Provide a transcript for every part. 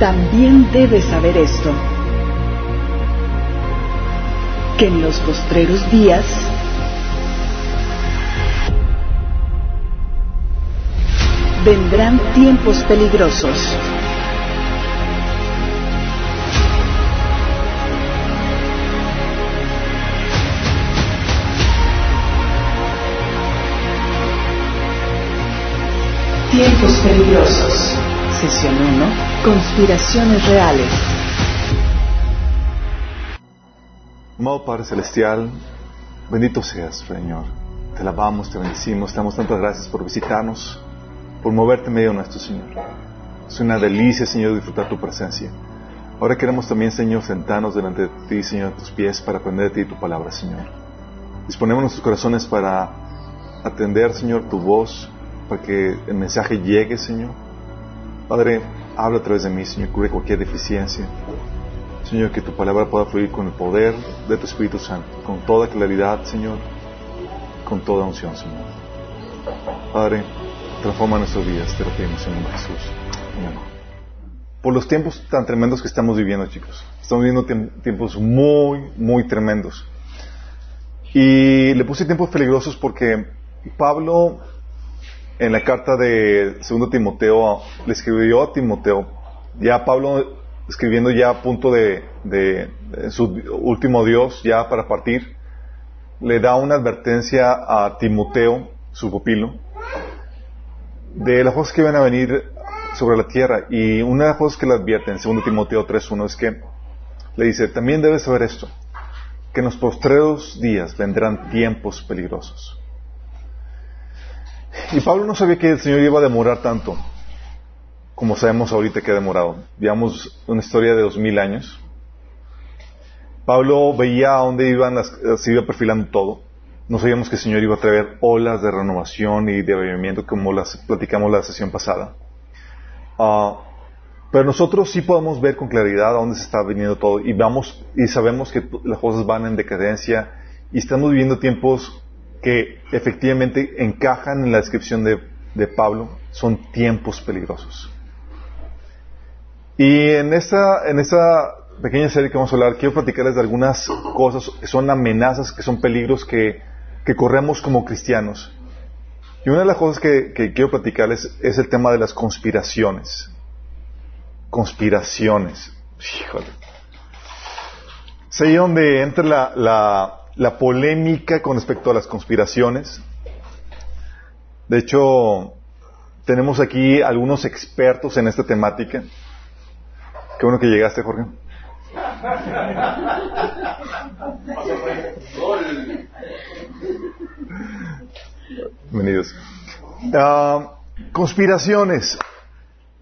También debes saber esto, que en los postreros días vendrán tiempos peligrosos. Tiempos peligrosos. Sesión 1. Conspiraciones reales. Amado Padre Celestial, bendito seas, Señor. Te alabamos, te bendecimos, te damos tantas gracias por visitarnos, por moverte en medio nuestro Señor. Es una delicia, Señor, disfrutar tu presencia. Ahora queremos también, Señor, sentarnos delante de ti, Señor, a tus pies, para aprender de ti tu palabra, Señor. Disponemos nuestros corazones para atender, Señor, tu voz, para que el mensaje llegue, Señor. Padre, habla a través de mí, Señor, cubre cualquier deficiencia. Señor, que tu palabra pueda fluir con el poder de tu Espíritu Santo, con toda claridad, Señor, con toda unción, Señor. Padre, transforma nuestros días, te lo pedimos en nombre de Jesús. Amén. Por los tiempos tan tremendos que estamos viviendo, chicos. Estamos viviendo tiempos muy, muy tremendos. Y le puse tiempos peligrosos porque Pablo en la carta de 2 Timoteo, le escribió a Timoteo, ya Pablo escribiendo ya a punto de, su último Dios, ya para partir, le da una advertencia a Timoteo, su pupilo, de las cosas que van a venir sobre la tierra. Y una de las cosas que le advierte en 2 Timoteo 3.1 es que le dice, también debes saber esto, que en los postreros días vendrán tiempos peligrosos. Y Pablo no sabía que el Señor iba a demorar tanto, como sabemos ahorita que ha demorado. Veamos una historia de dos mil años. Pablo veía a dónde iban las, se iba perfilando todo. No sabíamos que el Señor iba a traer olas de renovación y de avivamiento como las platicamos la sesión pasada. Ah, pero nosotros sí podemos ver con claridad a dónde se está viniendo todo y vamos y sabemos que las cosas van en decadencia y estamos viviendo tiempos que efectivamente encajan en la descripción de, Pablo, son tiempos peligrosos. Y en esa, en esa pequeña serie que vamos a hablar, quiero platicarles de algunas cosas que son amenazas, que son peligros que, que corremos como cristianos. Y una de las cosas que, quiero platicarles es el tema de las conspiraciones. Conspiraciones. Híjole. Es ahí donde entra la polémica con respecto a las conspiraciones. De hecho, tenemos aquí algunos expertos en esta temática. Qué bueno que llegaste, Jorge. Bienvenidos. Ah, conspiraciones.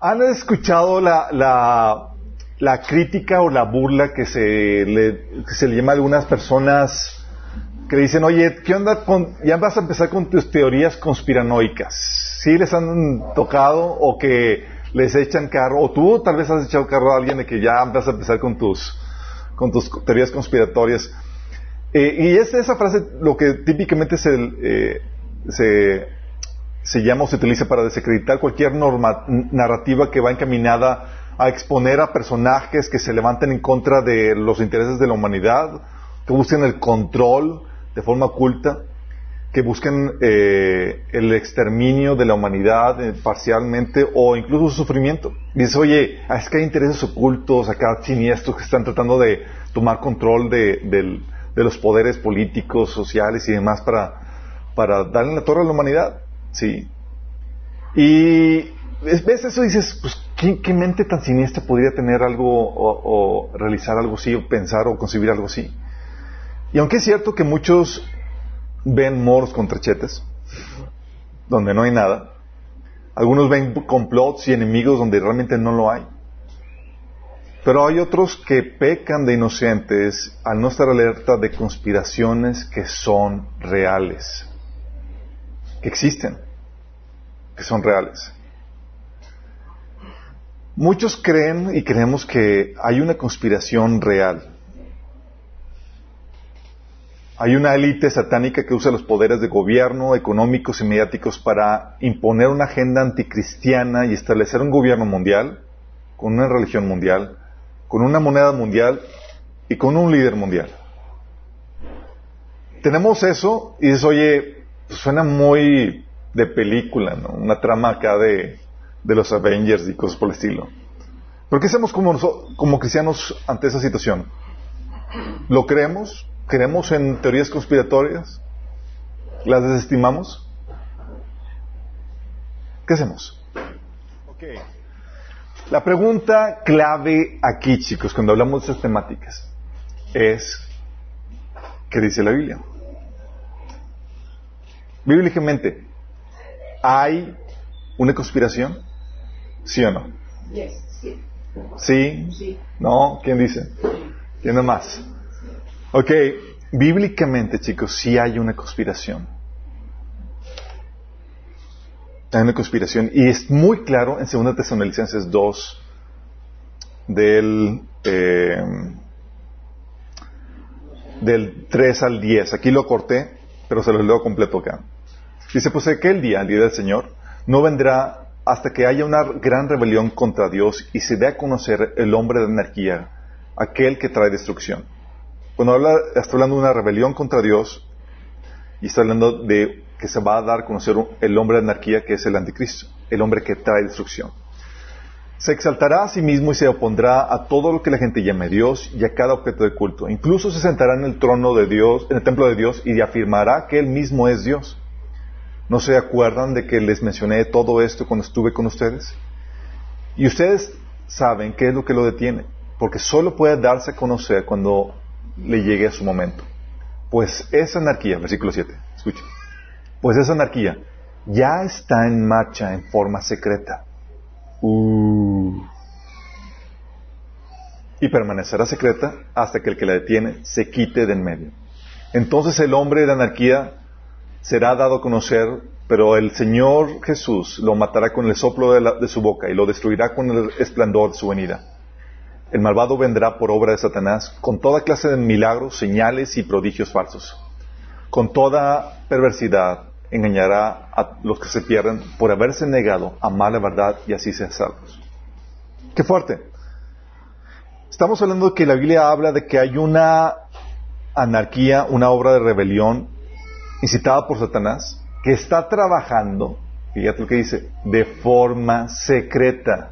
¿Han escuchado la, la, la, crítica o la burla que se le, que se le llama a algunas personas que dicen, oye, ¿qué onda con, ya vas a empezar con tus teorías conspiranoicas? ¿Sí les han tocado o que les echan carro, o tú tal vez has echado carro a alguien de que ya vas a empezar con tus, con tus teorías conspiratorias? Eh, y es esa frase lo que típicamente se, eh, se, se llama o se utiliza para desacreditar cualquier narrativa que va encaminada a exponer a personajes que se levanten en contra de los intereses de la humanidad, que busquen el control, de forma oculta, que busquen eh, el exterminio de la humanidad eh, parcialmente o incluso su sufrimiento. Dices, oye, es que hay intereses ocultos acá siniestros que están tratando de tomar control de, los poderes políticos, sociales y demás para, para darle la torre a la humanidad. Sí. Y ves eso y dices, pues, ¿qué, mente tan siniestra podría tener algo o, o realizar algo así o pensar o concebir algo así? Y aunque es cierto que muchos ven moros con trechetes, donde no hay nada, algunos ven complots y enemigos donde realmente no lo hay. Pero hay otros que pecan de inocentes al no estar alerta de conspiraciones que son reales, que existen, que son reales. Muchos creen y creemos que hay una conspiración real hay una élite satánica que usa los poderes de gobierno, económicos y mediáticos para imponer una agenda anticristiana y establecer un gobierno mundial. con una religión mundial, con una moneda mundial y con un líder mundial. Tenemos eso y dices, oye, pues suena muy de película, ¿no? Una trama acá de, de los Avengers y cosas por el estilo. ¿Pero qué hacemos como, como cristianos ante esa situación? ¿Lo creemos? ¿Creemos en teorías conspiratorias? ¿Las desestimamos? ¿Qué hacemos? La pregunta clave aquí, chicos, cuando hablamos de estas temáticas, es ¿qué dice la Biblia? Bíblicamente, ¿hay una conspiración? ¿Sí o no? sí. ¿Sí? ¿No? ¿Quién dice? ¿Quién más? Ok, bíblicamente, chicos, sí hay una conspiración. Hay una conspiración. Y es muy claro en 2 Tesalonicenses 2, del, eh, del 3 al 10. Aquí lo corté, pero se lo leo completo acá. Dice, pues aquel día, el día del Señor, no vendrá hasta que haya una gran rebelión contra Dios y se dé a conocer el hombre de energía, aquel que trae destrucción. Cuando habla, está hablando de una rebelión contra Dios y está hablando de que se va a dar a conocer el hombre de anarquía que es el anticristo, el hombre que trae destrucción. Se exaltará a sí mismo y se opondrá a todo lo que la gente llame Dios y a cada objeto de culto. Incluso se sentará en el trono de Dios, en el templo de Dios y afirmará que él mismo es Dios. ¿No se acuerdan de que les mencioné todo esto cuando estuve con ustedes? Y ustedes saben qué es lo que lo detiene, porque solo puede darse a conocer cuando le llegue a su momento. Pues esa anarquía, versículo 7, escuchen pues esa anarquía ya está en marcha en forma secreta. Uh. Y permanecerá secreta hasta que el que la detiene se quite de en medio. Entonces el hombre de anarquía será dado a conocer, pero el Señor Jesús lo matará con el soplo de, de su boca y lo destruirá con el esplendor de su venida. El malvado vendrá por obra de Satanás con toda clase de milagros, señales y prodigios falsos, con toda perversidad engañará a los que se pierden por haberse negado a amar la verdad y así ser salvos. Qué fuerte. Estamos hablando de que la Biblia habla de que hay una anarquía, una obra de rebelión incitada por Satanás, que está trabajando, fíjate lo que dice, de forma secreta.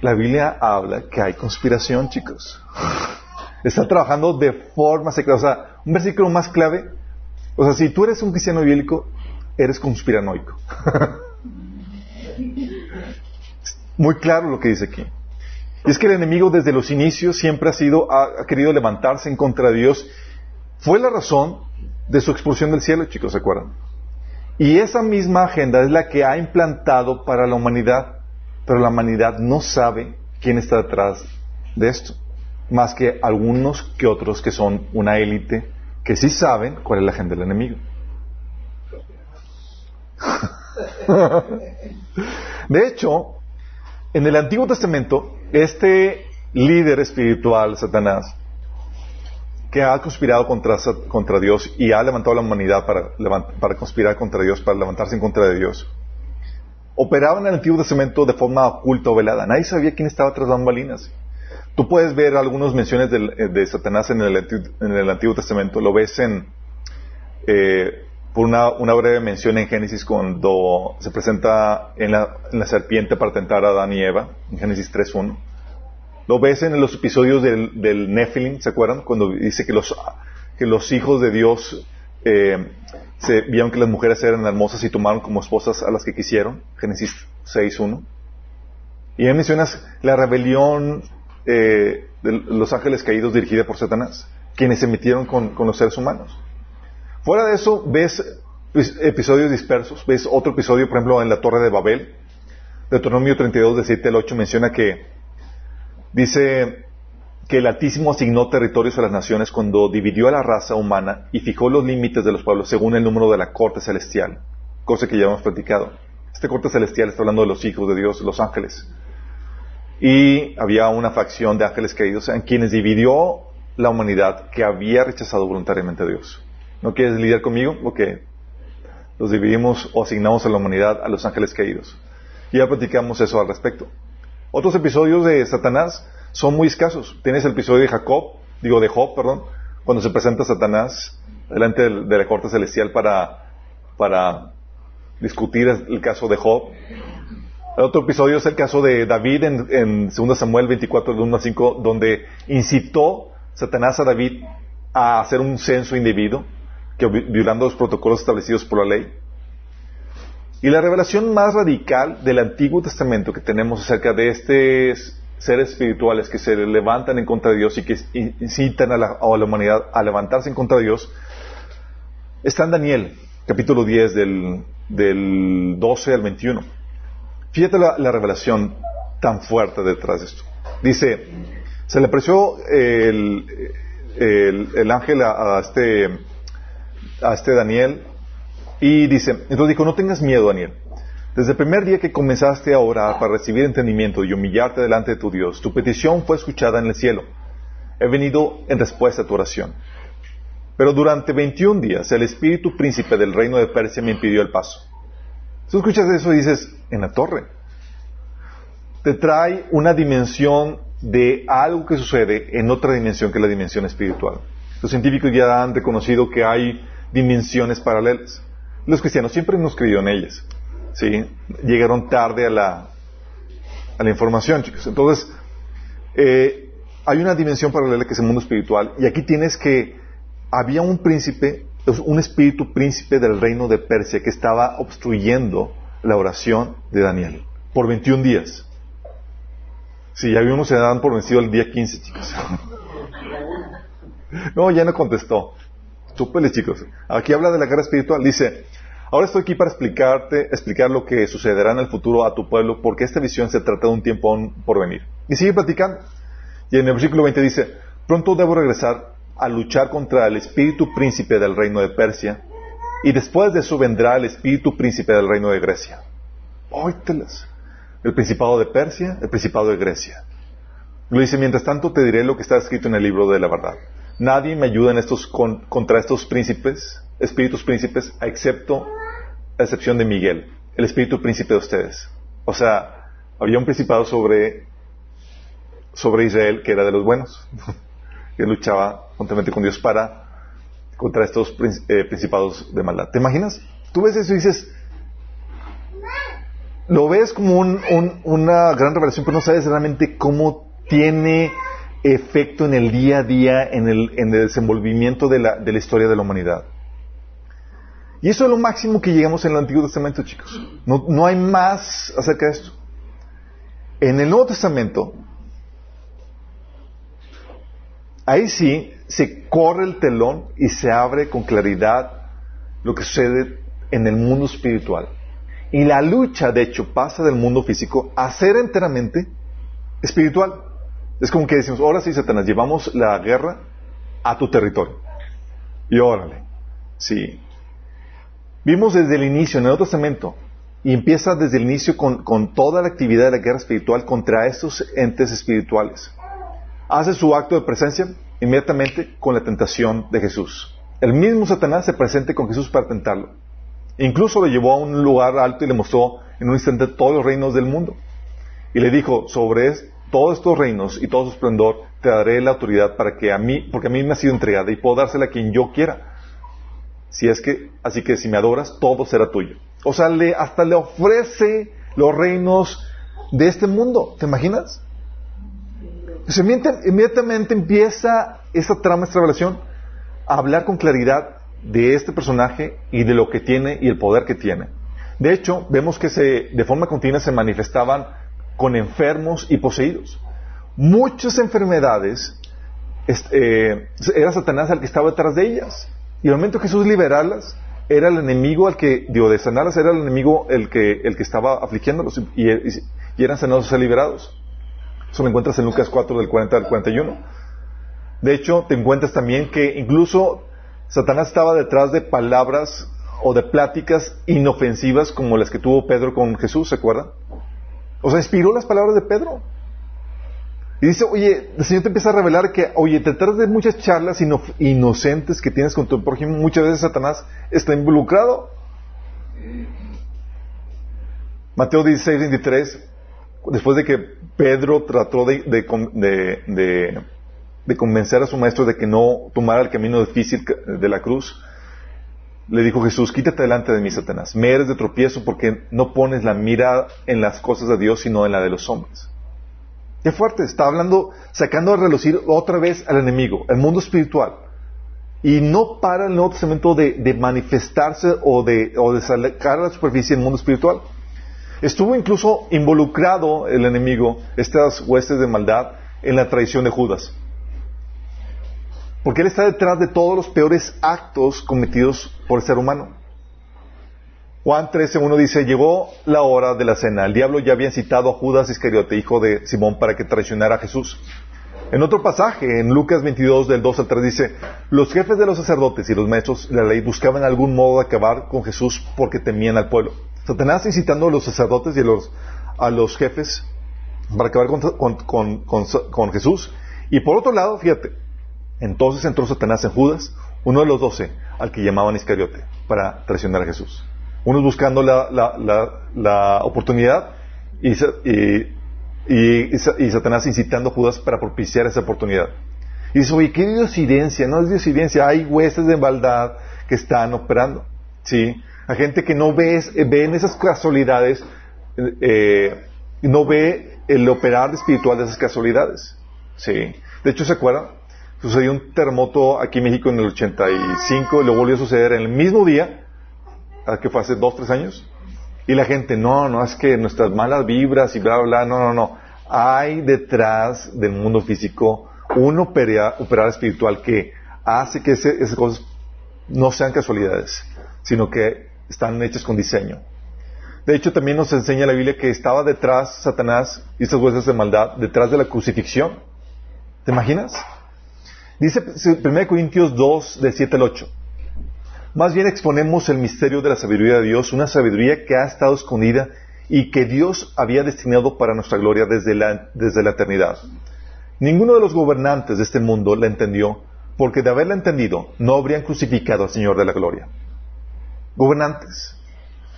La Biblia habla que hay conspiración, chicos. Está trabajando de forma secreta. O sea, un versículo más clave. O sea, si tú eres un cristiano bíblico, eres conspiranoico. Muy claro lo que dice aquí. Y es que el enemigo desde los inicios siempre ha sido, ha, querido levantarse en contra de Dios. Fue la razón de su expulsión del cielo, chicos, ¿se acuerdan? Y esa misma agenda es la que ha implantado para la humanidad, pero la humanidad no sabe quién está detrás de esto más que algunos que otros que son una élite que sí saben cuál es la agenda del enemigo. De hecho, en el Antiguo Testamento, este líder espiritual, Satanás, que ha conspirado contra, contra Dios y ha levantado a la humanidad para, para conspirar contra Dios, para levantarse en contra de Dios, operaba en el Antiguo Testamento de forma oculta o velada. Nadie sabía quién estaba tras bambalinas. Tú puedes ver algunas menciones eh, de, Satanás en el, Antiguo Testamento. Lo ves en, eh, por una, breve mención en Génesis cuando se presenta en la, serpiente para tentar a Adán y Eva, en Génesis 3.1. Lo ves en los episodios del, del Nephilim, ¿se acuerdan? Cuando dice que los, que los hijos de Dios eh, se vieron que las mujeres eran hermosas y tomaron como esposas a las que quisieron, Génesis 6.1. Y ahí mencionas la rebelión eh, de los ángeles caídos dirigida por Satanás, quienes se metieron con, los seres humanos. Fuera de eso, ves episodios dispersos, ves otro episodio, por ejemplo, en la Torre de Babel, Deuteronomio 32, de 7 al 8, menciona que dice que el Altísimo asignó territorios a las naciones cuando dividió a la raza humana y fijó los límites de los pueblos según el número de la corte celestial, cosa que ya hemos platicado. Este corte celestial está hablando de los hijos de Dios, los ángeles y había una facción de ángeles caídos en quienes dividió la humanidad que había rechazado voluntariamente a Dios. ¿No quieres lidiar conmigo? Ok. los dividimos o asignamos a la humanidad a los ángeles caídos. Y ya platicamos eso al respecto. Otros episodios de Satanás son muy escasos. Tienes el episodio de Jacob, digo de Job, perdón, cuando se presenta Satanás delante de la corte celestial para, para discutir el caso de Job. El otro episodio es el caso de David en, 2 Samuel 24, de 1 a 5, donde incitó Satanás a David a hacer un censo indebido, que, violando los protocolos establecidos por la ley. Y la revelación más radical del Antiguo Testamento que tenemos acerca de estos seres espirituales que se levantan en contra de Dios y que incitan a la, a humanidad a levantarse en contra de Dios, está en Daniel, capítulo 10, del, del 12 al 21. Fíjate la, revelación tan fuerte detrás de esto. Dice, se le apreció el, el, ángel a, este, a este Daniel y dice, entonces dijo, no tengas miedo, Daniel. Desde el primer día que comenzaste a orar para recibir entendimiento y humillarte delante de tu Dios, tu petición fue escuchada en el cielo. He venido en respuesta a tu oración. Pero durante 21 días el espíritu príncipe del reino de Persia me impidió el paso. Tú escuchas eso y dices, en la torre. Te trae una dimensión de algo que sucede en otra dimensión que la dimensión espiritual. Los científicos ya han reconocido que hay dimensiones paralelas. Los cristianos siempre hemos creído en ellas. ¿Sí? Llegaron tarde a la, a la información, chicos. Entonces, eh, hay una dimensión paralela que es el mundo espiritual. Y aquí tienes que, había un príncipe, un espíritu príncipe del reino de Persia que estaba obstruyendo la oración de Daniel por 21 días. Sí, ya vimos se dan por vencido el día 15, chicos. no, ya no contestó. Súpeles, chicos. Aquí habla de la guerra espiritual. Dice, ahora estoy aquí para explicarte, explicar lo que sucederá en el futuro a tu pueblo, porque esta visión se trata de un tiempo por venir. Y sigue platicando. Y en el versículo 20 dice, pronto debo regresar a luchar contra el espíritu príncipe del reino de Persia, y después de eso vendrá el espíritu príncipe del reino de Grecia. Óytelas. El principado de Persia, el principado de Grecia. Lo dice, mientras tanto te diré lo que está escrito en el libro de la verdad. Nadie me ayuda en estos, contra estos príncipes, espíritus príncipes, excepto a excepción de Miguel, el espíritu príncipe de ustedes. O sea, había un principado sobre, sobre Israel que era de los buenos, que luchaba juntamente con Dios para contra estos eh, principados de maldad. ¿Te imaginas? Tú ves eso y dices, lo ves como una gran revelación, pero no sabes realmente cómo tiene efecto en el día a día, en el, desenvolvimiento de la, historia de la humanidad. Y eso es lo máximo que llegamos en el Antiguo Testamento, chicos. No, no hay más acerca de esto. En el Nuevo Testamento, ahí sí se corre el telón y se abre con claridad lo que sucede en el mundo espiritual. Y la lucha, de hecho, pasa del mundo físico a ser enteramente espiritual. Es como que decimos, ahora sí, Satanás, llevamos la guerra a tu territorio. Y órale. Sí. Vimos desde el inicio, en el Nuevo Testamento, y empieza desde el inicio con, toda la actividad de la guerra espiritual contra estos entes espirituales. Hace su acto de presencia inmediatamente con la tentación de Jesús. El mismo Satanás se presente con Jesús para tentarlo. Incluso lo llevó a un lugar alto y le mostró en un instante todos los reinos del mundo. Y le dijo, sobre todos estos reinos y todo su esplendor, te daré la autoridad para que a mí, porque a mí me ha sido entregada y puedo dársela a quien yo quiera. Si es que, así que si me adoras, todo será tuyo. O sea, le, hasta le ofrece los reinos de este mundo. ¿Te imaginas? inmediatamente empieza esa trama, esta revelación, a hablar con claridad de este personaje y de lo que tiene y el poder que tiene. De hecho, vemos que se, de forma continua se manifestaban con enfermos y poseídos. Muchas enfermedades eh, era Satanás el que estaba detrás de ellas. Y al momento Jesús liberarlas, era el enemigo al que, digo, de sanarlas, era el enemigo el que, el que estaba afligiéndolos y, y eran sanados y liberados. Eso lo encuentras en Lucas 4 del 40 al 41. De hecho, te encuentras también que incluso Satanás estaba detrás de palabras o de pláticas inofensivas como las que tuvo Pedro con Jesús, ¿se acuerdan? O sea, inspiró las palabras de Pedro. Y dice, oye, el Señor te empieza a revelar que, oye, detrás de muchas charlas inocentes que tienes con tu prójimo, muchas veces Satanás está involucrado. Mateo 16, 23, después de que Pedro trató de, de, convencer a su maestro de que no tomara el camino difícil de la cruz, le dijo Jesús, quítate delante de mí, Satanás. Me eres de tropiezo porque no pones la mira en las cosas de Dios, sino en la de los hombres. Qué fuerte, está hablando, sacando a relucir otra vez al enemigo, el mundo espiritual. Y no para el Nuevo Testamento de, manifestarse o de, o de sacar a la superficie el mundo espiritual. Estuvo incluso involucrado el enemigo, estas huestes de maldad, en la traición de Judas. Porque él está detrás de todos los peores actos cometidos por el ser humano. Juan 13.1 dice, llegó la hora de la cena. El diablo ya había citado a Judas Iscariote, hijo de Simón, para que traicionara a Jesús. En otro pasaje, en Lucas 22, del 2 al 3, dice, los jefes de los sacerdotes y los maestros de la ley buscaban algún modo de acabar con Jesús porque temían al pueblo. Satanás incitando a los sacerdotes y a los, a los jefes para acabar con, con, Jesús. Y por otro lado, fíjate, entonces entró Satanás en Judas, uno de los doce, al que llamaban Iscariote, para traicionar a Jesús. Unos buscando la, la, la, oportunidad y, y, y, Satanás incitando a Judas para propiciar esa oportunidad. Y dice, oye, qué diosidencia, no es diosidencia, hay huestes de maldad que están operando. ¿Sí? Hay gente que no ve, ve en esas casualidades, eh, no ve el operar espiritual de esas casualidades. ¿Sí? De hecho, ¿se acuerdan? Sucedió un terremoto aquí en México en el 85 y lo volvió a suceder en el mismo día, que fue hace dos, tres años. Y la gente, no, no, es que nuestras malas vibras y bla, bla, no, no, no. Hay detrás del mundo físico un operar, espiritual que hace que esas cosas no sean casualidades, sino que están hechas con diseño. De hecho, también nos enseña la Biblia que estaba detrás Satanás y esas huesas de maldad, detrás de la crucifixión. ¿Te imaginas? Dice 1 Corintios 2, de 7 al 8. Más bien exponemos el misterio de la sabiduría de Dios, una sabiduría que ha estado escondida y que Dios había destinado para nuestra gloria desde la, desde la eternidad. Ninguno de los gobernantes de este mundo la entendió, porque de haberla entendido no habrían crucificado al Señor de la gloria gobernantes.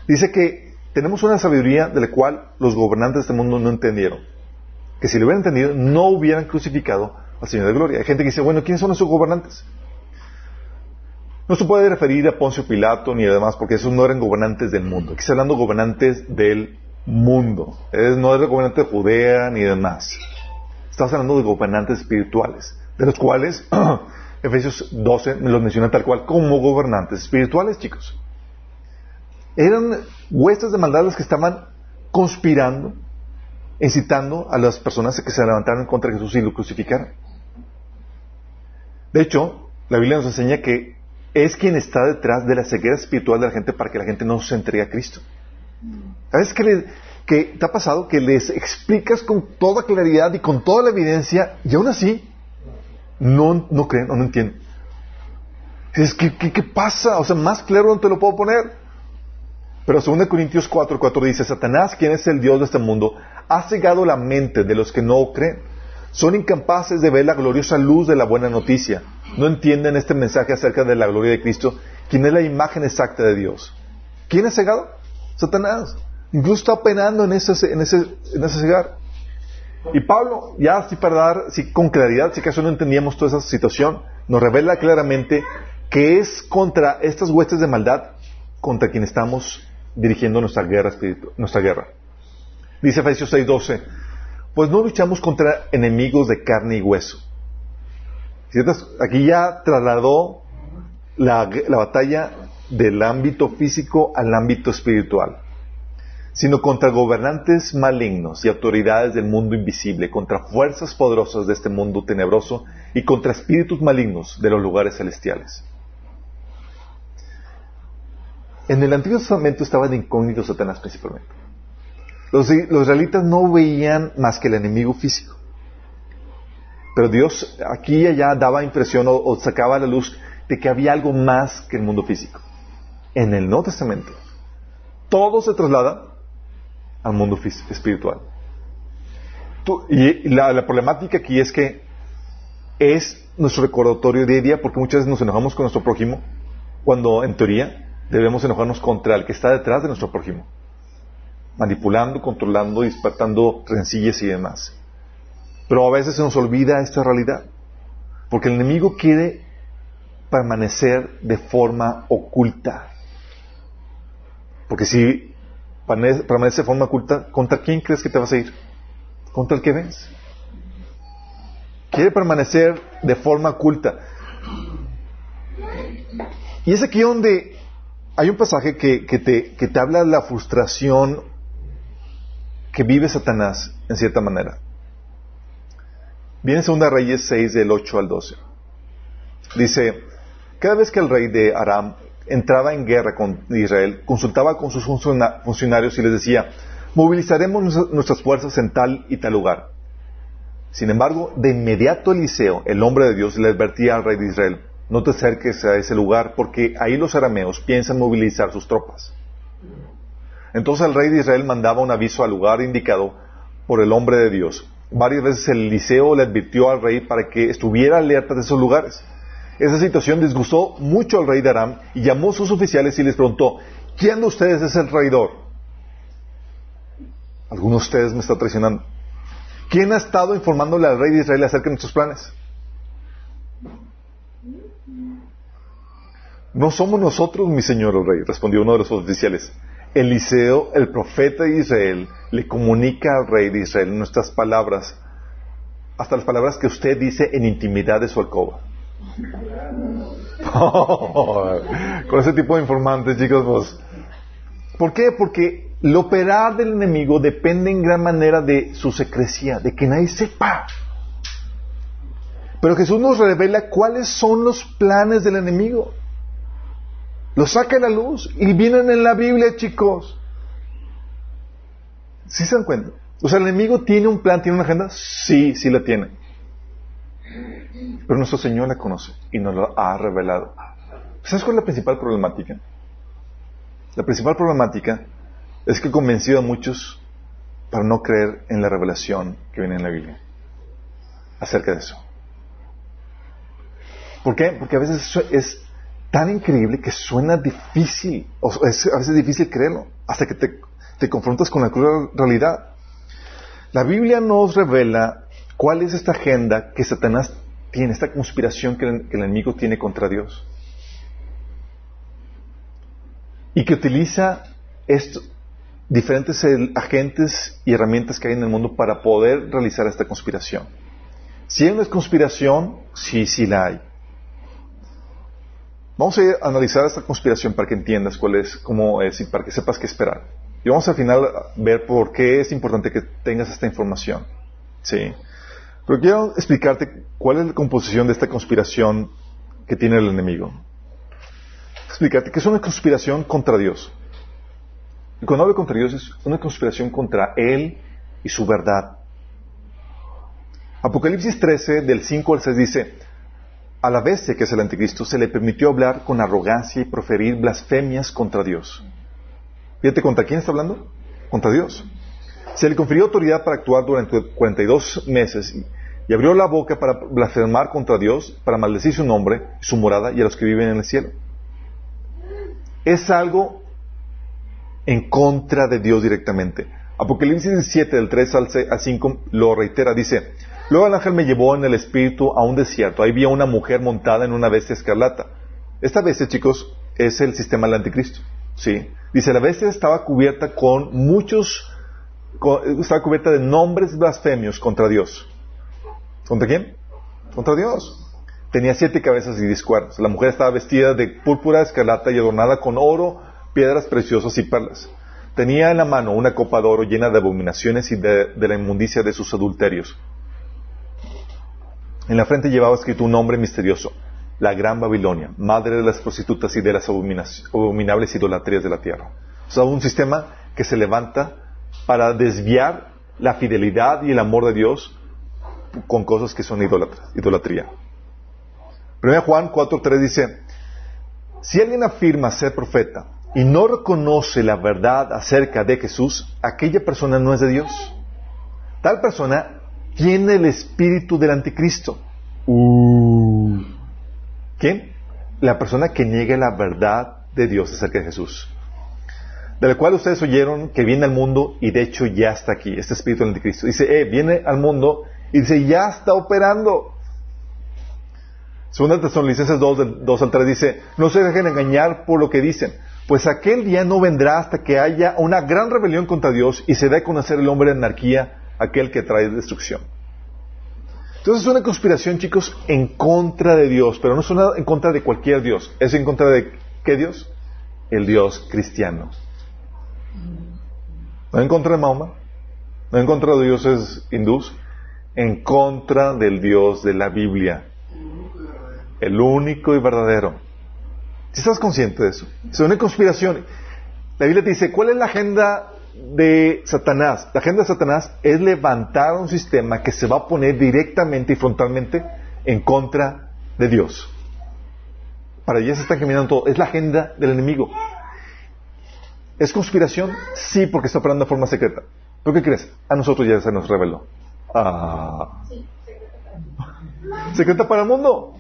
Dice que tenemos una sabiduría de la cual los gobernantes de este mundo no entendieron. Que si lo hubieran entendido, no hubieran crucificado al Señor de Gloria. Hay gente que dice, bueno, ¿quiénes son esos gobernantes? No se puede referir a Poncio Pilato ni demás, porque esos no eran gobernantes del mundo. Aquí está hablando gobernantes del mundo. no es gobernante de Judea ni demás. Estamos hablando de gobernantes espirituales, de los cuales Efesios 12 los menciona tal cual como gobernantes espirituales, chicos. Eran huestes de maldad que estaban conspirando, incitando a las personas a que se levantaran contra Jesús y lo crucificaran. De hecho, la Biblia nos enseña que es quien está detrás de la ceguera espiritual de la gente para que la gente no se entregue a Cristo. ¿Sabes qué, que te ha pasado? Que les explicas con toda claridad y con toda la evidencia y aún así no, no creen o no entienden. Es que, ¿qué, pasa? O sea, más claro no te lo puedo poner. Pero 2 Corintios 4, 4 dice, Satanás, quien es el Dios de este mundo, ha cegado la mente de los que no creen. Son incapaces de ver la gloriosa luz de la buena noticia. No entienden este mensaje acerca de la gloria de Cristo, quien es la imagen exacta de Dios. ¿Quién es cegado? Satanás. Incluso está penando en ese, en ese, en ese cegar. Y Pablo, ya así para dar, si con claridad, si acaso no entendíamos toda esa situación, nos revela claramente que es contra estas huestes de maldad contra quien estamos dirigiendo nuestra guerra, nuestra guerra. Dice Efesios 6:12, pues no luchamos contra enemigos de carne y hueso. Aquí ya trasladó la, la batalla del ámbito físico al ámbito espiritual, sino contra gobernantes malignos y autoridades del mundo invisible, contra fuerzas poderosas de este mundo tenebroso y contra espíritus malignos de los lugares celestiales. En el Antiguo Testamento estaba de incógnito Satanás principalmente. Los, israelitas no veían más que el enemigo físico. Pero Dios aquí y allá daba impresión o, sacaba a la luz de que había algo más que el mundo físico. En el Nuevo Testamento, todo se traslada al mundo espiritual. y la, problemática aquí es que es nuestro recordatorio de día porque muchas veces nos enojamos con nuestro prójimo cuando en teoría debemos enojarnos contra el que está detrás de nuestro prójimo, manipulando, controlando, despertando rencillas y demás. Pero a veces se nos olvida esta realidad, porque el enemigo quiere permanecer de forma oculta. Porque si permanece de forma oculta, ¿contra quién crees que te vas a ir? Contra el que ves. Quiere permanecer de forma oculta. Y es aquí donde hay un pasaje que, te, que te habla de la frustración que vive Satanás en cierta manera. Viene en 2 Reyes 6 del 8 al 12. Dice, cada vez que el rey de Aram entraba en guerra con Israel, consultaba con sus funcionarios y les decía, movilizaremos nuestras fuerzas en tal y tal lugar. Sin embargo, de inmediato Eliseo, el hombre de Dios, le advertía al rey de Israel, no te acerques a ese lugar porque ahí los arameos piensan movilizar sus tropas. Entonces el rey de Israel mandaba un aviso al lugar indicado por el hombre de Dios. Varias veces Eliseo le advirtió al rey para que estuviera alerta de esos lugares. Esa situación disgustó mucho al rey de Aram y llamó a sus oficiales y les preguntó, ¿quién de ustedes es el traidor? Alguno de ustedes me está traicionando. ¿Quién ha estado informándole al rey de Israel acerca de nuestros planes? No somos nosotros, mi señor el rey, respondió uno de los oficiales. Eliseo, el profeta de Israel, le comunica al rey de Israel nuestras palabras, hasta las palabras que usted dice en intimidad de su alcoba. con ese tipo de informantes, chicos, vos. ¿Por qué? Porque el operar del enemigo depende en gran manera de su secrecía, de que nadie sepa. Pero Jesús nos revela cuáles son los planes del enemigo. Los saca a la luz y vienen en la Biblia, chicos. ¿Sí se dan cuenta? O sea, el enemigo tiene un plan, tiene una agenda. Sí, sí la tiene. Pero nuestro Señor la conoce y nos lo ha revelado. ¿Sabes cuál es la principal problemática? La principal problemática es que he convencido a muchos para no creer en la revelación que viene en la Biblia acerca de eso. ¿Por qué? Porque a veces es tan increíble que suena difícil, o es a veces difícil creerlo, hasta que te, te confrontas con la cruel realidad. La Biblia nos revela cuál es esta agenda que Satanás tiene, esta conspiración que el, enemigo tiene contra Dios. Y que utiliza estos diferentes agentes y herramientas que hay en el mundo para poder realizar esta conspiración. Si hay una conspiración, sí, sí la hay. Vamos a analizar esta conspiración para que entiendas cuál es, cómo es y para que sepas qué esperar. Y vamos al final a ver por qué es importante que tengas esta información. ¿Sí? Pero quiero explicarte cuál es la composición de esta conspiración que tiene el enemigo. Explicarte que es una conspiración contra Dios. Y cuando hablo contra Dios es una conspiración contra Él y su verdad. Apocalipsis 13, del 5 al 6 dice, a la bestia que es el anticristo se le permitió hablar con arrogancia y proferir blasfemias contra Dios. Fíjate, ¿contra quién está hablando? Contra Dios. Se le confirió autoridad para actuar durante 42 meses y abrió la boca para blasfemar contra Dios, para maldecir su nombre, su morada y a los que viven en el cielo. Es algo en contra de Dios directamente. Apocalipsis 7, del 3 al 5, lo reitera, dice, Luego el ángel me llevó en el espíritu a un desierto. Ahí vi a una mujer montada en una bestia escarlata. Esta bestia, chicos, es el sistema del anticristo. ¿sí? Dice, la bestia estaba cubierta con muchos, estaba cubierta de nombres blasfemios contra Dios. ¿Contra quién? Contra Dios. Tenía siete cabezas y diez cuernos. La mujer estaba vestida de púrpura escarlata y adornada con oro, piedras preciosas y perlas. Tenía en la mano una copa de oro llena de abominaciones y de, la inmundicia de sus adulterios. En la frente llevaba escrito un nombre misterioso, la Gran Babilonia, madre de las prostitutas y de las abominables idolatrías de la tierra. O sea, un sistema que se levanta para desviar la fidelidad y el amor de Dios con cosas que son idolatría. 1 Juan 4.3 dice, si alguien afirma ser profeta y no reconoce la verdad acerca de Jesús, aquella persona no es de Dios. Tal persona tiene el espíritu del anticristo. Uh. ¿Quién? La persona que niegue la verdad de Dios acerca de Jesús, de la cual ustedes oyeron que viene al mundo y de hecho ya está aquí, este espíritu del anticristo. Dice, eh, viene al mundo y dice, ya está operando. Segunda Tesalonicenses 2, 2 al 3 dice, no se dejen engañar por lo que dicen, pues aquel día no vendrá hasta que haya una gran rebelión contra Dios y se dé a conocer el hombre de anarquía, aquel que trae destrucción. Entonces es una conspiración, chicos, en contra de Dios, pero no es una en contra de cualquier Dios, es en contra de ¿qué Dios? El Dios cristiano. No en contra de Mahoma, no en contra de dioses hindús, en contra del Dios de la Biblia, el único y verdadero. Si estás consciente de eso? Es una conspiración. La Biblia te dice, ¿cuál es la agenda de Satanás? La agenda de Satanás es levantar un sistema que se va a poner directamente y frontalmente en contra de Dios. Para allá se está caminando todo. Es la agenda del enemigo. ¿Es conspiración? Sí, porque está operando de forma secreta. ¿Pero qué crees? A nosotros ya se nos reveló. Ah. Secreta para el mundo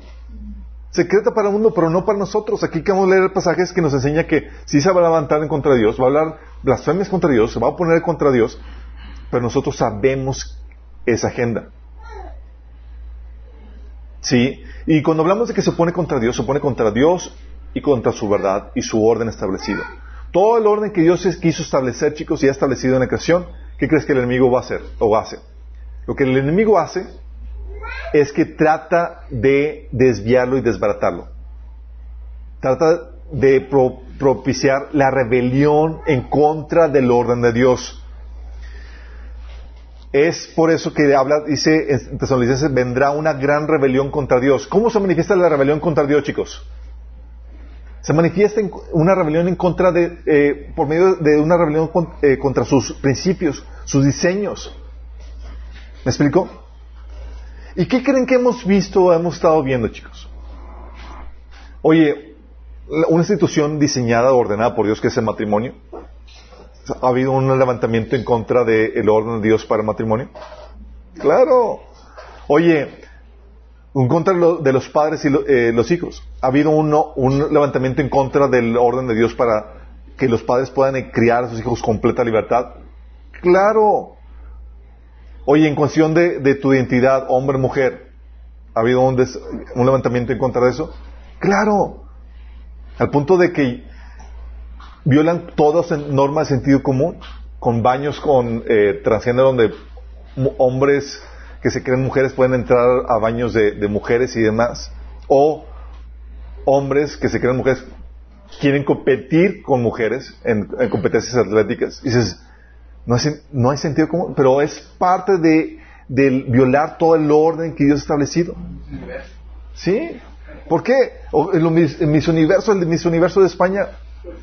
secreta para el mundo, pero no para nosotros. Aquí a leer pasajes que nos enseña que si se va a levantar en contra de Dios, va a hablar blasfemias contra Dios, se va a poner contra Dios, pero nosotros sabemos esa agenda. ¿Sí? Y cuando hablamos de que se pone contra Dios, se pone contra Dios y contra su verdad y su orden establecido. Todo el orden que Dios quiso establecer, chicos, y ha establecido en la creación, ¿qué crees que el enemigo va a hacer o hace? Lo que el enemigo hace es que trata de desviarlo y desbaratarlo. Trata de propiciar la rebelión en contra del orden de Dios. Es por eso que habla, dice en Tesalonicenses, vendrá una gran rebelión contra Dios. ¿Cómo se manifiesta la rebelión contra Dios, chicos? Se manifiesta una rebelión en contra de, eh, por medio de una rebelión eh, contra sus principios, sus diseños. ¿Me explico? ¿Y qué creen que hemos visto o hemos estado viendo, chicos? Oye, una institución diseñada, ordenada por Dios, que es el matrimonio. ¿Ha habido un levantamiento en contra del orden de Dios para el matrimonio? Claro. Oye, en contra de los padres y eh, los hijos. ¿Ha habido un levantamiento en contra del orden de Dios para que los padres puedan criar a sus hijos con completa libertad? Claro. Oye, en cuestión de, tu identidad, hombre, mujer, ¿ha habido un, levantamiento en contra de eso? Claro, al punto de que violan todas normas de sentido común, con baños con eh, transgénero donde hombres que se creen mujeres pueden entrar a baños de, mujeres y demás, o hombres que se creen mujeres quieren competir con mujeres en, en competencias atléticas. Y dices, no hay, sentido común, pero es parte de, violar todo el orden que Dios ha establecido. ¿Sí? ¿Por qué? en, mis universos, el mis universo de España,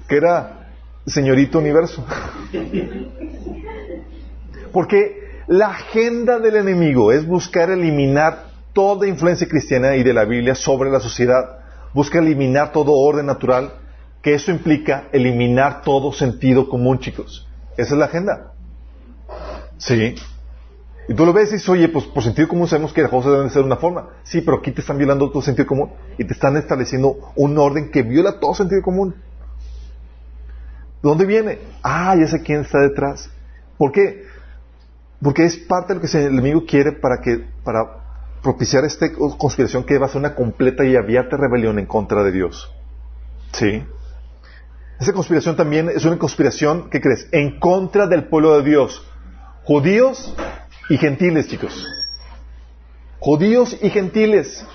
que era señorito universo. Porque la agenda del enemigo es buscar eliminar toda influencia cristiana y de la Biblia sobre la sociedad. Busca eliminar todo orden natural, que eso implica eliminar todo sentido común, chicos. Esa es la agenda. Sí. Y tú lo ves y dices, oye, pues por sentido común sabemos que las cosas deben ser de una forma. Sí, pero aquí te están violando tu sentido común y te están estableciendo un orden que viola todo sentido común. ¿De dónde viene? Ah, ya sé quién está detrás. ¿Por qué? Porque es parte de lo que el enemigo quiere para que, para propiciar esta conspiración que va a ser una completa y abierta rebelión en contra de Dios. ¿Sí? Esa conspiración también es una conspiración, ¿qué crees? En contra del pueblo de Dios. Judíos y gentiles, chicos. Judíos y gentiles.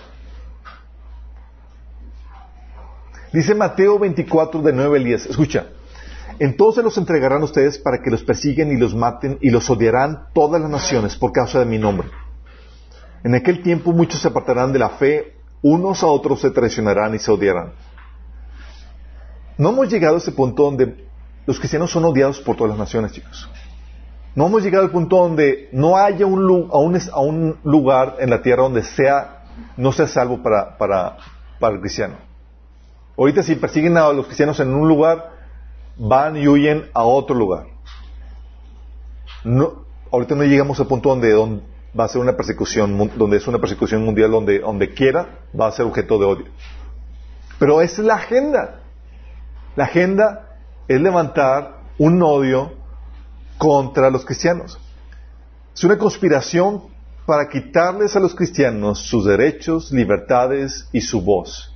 Dice Mateo 24 de 9 al 10. Escucha. Entonces los entregarán ustedes para que los persiguen y los maten y los odiarán todas las naciones por causa de mi nombre. En aquel tiempo muchos se apartarán de la fe, unos a otros se traicionarán y se odiarán. No hemos llegado a ese punto donde los cristianos son odiados por todas las naciones, chicos. No hemos llegado al punto donde no haya un, a un, lugar en la tierra donde sea, no sea salvo para, para, para el cristiano. Ahorita si persiguen a los cristianos en un lugar, van y huyen a otro lugar. No, ahorita no llegamos al punto donde, donde, va a ser una persecución, donde es una persecución mundial, donde, donde quiera va a ser objeto de odio. Pero esa es la agenda. La agenda es levantar un odio contra los cristianos. Es una conspiración para quitarles a los cristianos sus derechos, libertades y su voz.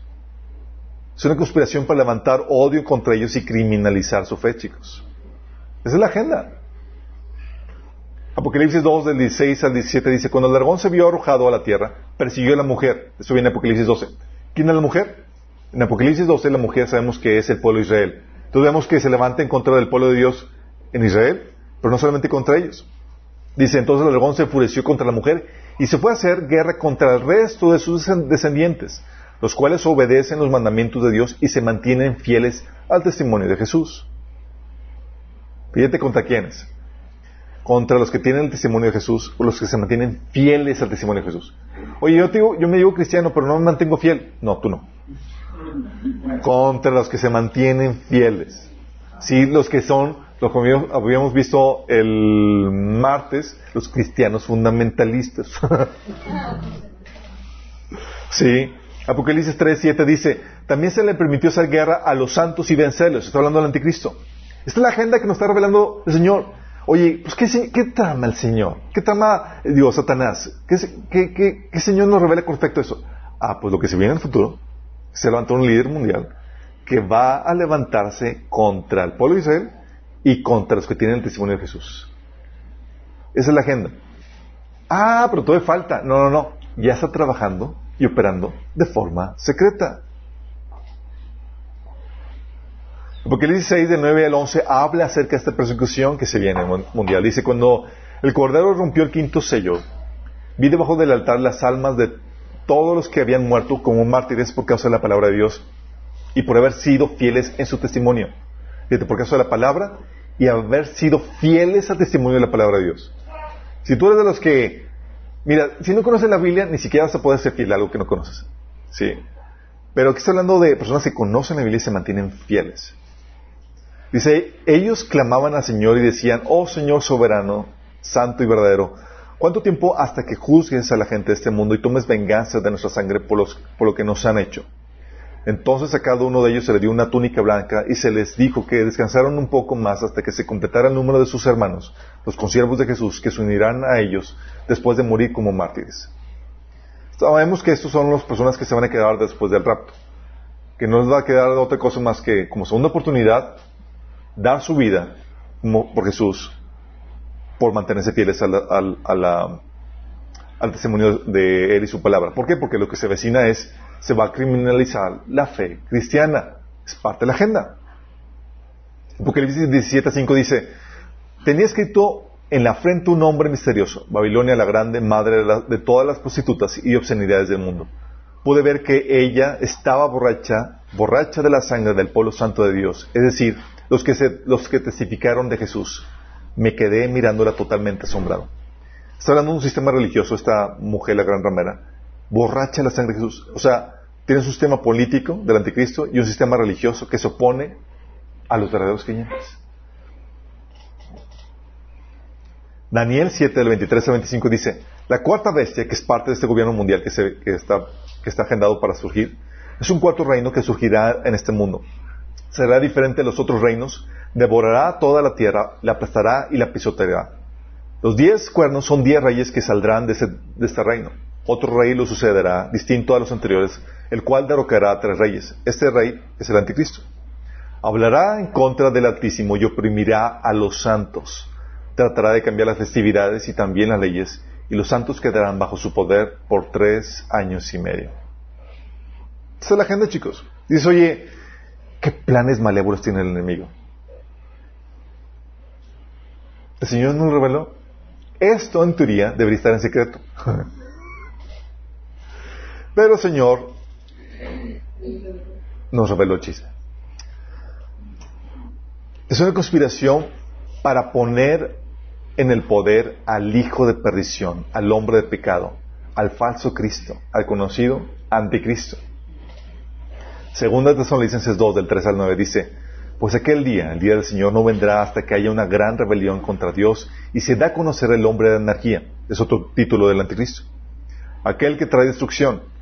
Es una conspiración para levantar odio contra ellos y criminalizar su fe, chicos. Esa es la agenda. Apocalipsis 2, del 16 al 17 dice, cuando el dragón se vio arrojado a la tierra, persiguió a la mujer. Eso viene en Apocalipsis 12. ¿Quién es la mujer? En Apocalipsis 12 la mujer sabemos que es el pueblo de Israel. Entonces vemos que se levanta en contra del pueblo de Dios en Israel, pero no solamente contra ellos. Dice, entonces el dragón se enfureció contra la mujer y se fue a hacer guerra contra el resto de sus descendientes, los cuales obedecen los mandamientos de Dios y se mantienen fieles al testimonio de Jesús. Fíjate contra quiénes. Contra los que tienen el testimonio de Jesús o los que se mantienen fieles al testimonio de Jesús. Oye, yo, digo, yo me digo cristiano, pero no me mantengo fiel. No, tú no. Contra los que se mantienen fieles. Sí, los que son lo que habíamos visto el martes, los cristianos fundamentalistas. sí, Apocalipsis 3, 7 dice, también se le permitió hacer guerra a los santos y vencerlos. Está hablando del anticristo. Esta es la agenda que nos está revelando el Señor. Oye, pues ¿qué, qué trama el Señor? ¿Qué trama, Dios, Satanás? ¿Qué, qué, Señor nos revela con respecto a eso? Ah, pues lo que se viene en el futuro, se levantó un líder mundial que va a levantarse contra el pueblo de Israel y contra los que tienen el testimonio de Jesús. Esa es la agenda. Ah, pero todavía falta. No, no, no. Ya está trabajando y operando de forma secreta. Porque el 16 del 9 al 11 habla acerca de esta persecución que se viene mundial. Dice, cuando el Cordero rompió el quinto sello, vi debajo del altar las almas de todos los que habían muerto como mártires por causa de la palabra de Dios y por haber sido fieles en su testimonio. Fíjate, por causa de la palabra y haber sido fieles al testimonio de la palabra de Dios. Si tú eres de los que, mira, si no conoces la Biblia, ni siquiera vas a poder ser fiel a algo que no conoces. Sí. Pero aquí está hablando de personas que conocen la Biblia y se mantienen fieles. Dice, ellos clamaban al Señor y decían, oh Señor soberano, santo y verdadero, ¿cuánto tiempo hasta que juzgues a la gente de este mundo y tomes venganza de nuestra sangre por, los, por lo que nos han hecho? Entonces a cada uno de ellos se le dio una túnica blanca y se les dijo que descansaron un poco más hasta que se completara el número de sus hermanos, los consiervos de Jesús, que se unirán a ellos después de morir como mártires. Sabemos que estos son las personas que se van a quedar después del rapto, que no les va a quedar otra cosa más que como segunda oportunidad dar su vida por Jesús, por mantenerse fieles al, al testimonio de Él y su palabra. ¿Por qué? Porque lo que se vecina es se va a criminalizar la fe cristiana. Es parte de la agenda. Apocalipsis 17.5 dice, tenía escrito en la frente un nombre misterioso, Babilonia la grande, madre de, todas las prostitutas y obscenidades del mundo. Pude ver que ella estaba borracha, borracha de la sangre del pueblo santo de Dios, es decir, los que, los que testificaron de Jesús. Me quedé mirándola totalmente asombrado. Está hablando de un sistema religioso esta mujer, la gran ramera, borracha la sangre de Jesús. O sea, tiene un sistema político del anticristo y un sistema religioso que se opone a los verdaderos creyentes. Daniel 7, del 23 al 25 dice, la cuarta bestia, que es parte de este gobierno mundial que, se, está, que está agendado para surgir, es un cuarto reino que surgirá en este mundo. Será diferente a los otros reinos, devorará toda la tierra, la aplastará y la pisoteará. Los diez cuernos son diez reyes que saldrán de, de este reino. Otro rey lo sucederá, distinto a los anteriores, el cual derrocará a tres reyes. Este rey es el anticristo. Hablará en contra del Altísimo y oprimirá a los santos. Tratará de cambiar las festividades y también las leyes, y los santos quedarán bajo su poder por tres años y medio. Esa es la agenda, chicos. Dice, oye, ¿qué planes malévolos tiene el enemigo? El Señor nos reveló. Esto, en teoría, debería estar en secreto. Pero Señor nos reveló el. Es una conspiración para poner en el poder al hijo de perdición, al hombre de pecado, al falso Cristo, al conocido anticristo. Segunda Tesalonicenses 2, del 3 al 9, dice, pues aquel día, el día del Señor, no vendrá hasta que haya una gran rebelión contra Dios y se da a conocer el hombre de anarquía. Es otro título del anticristo. Aquel que trae destrucción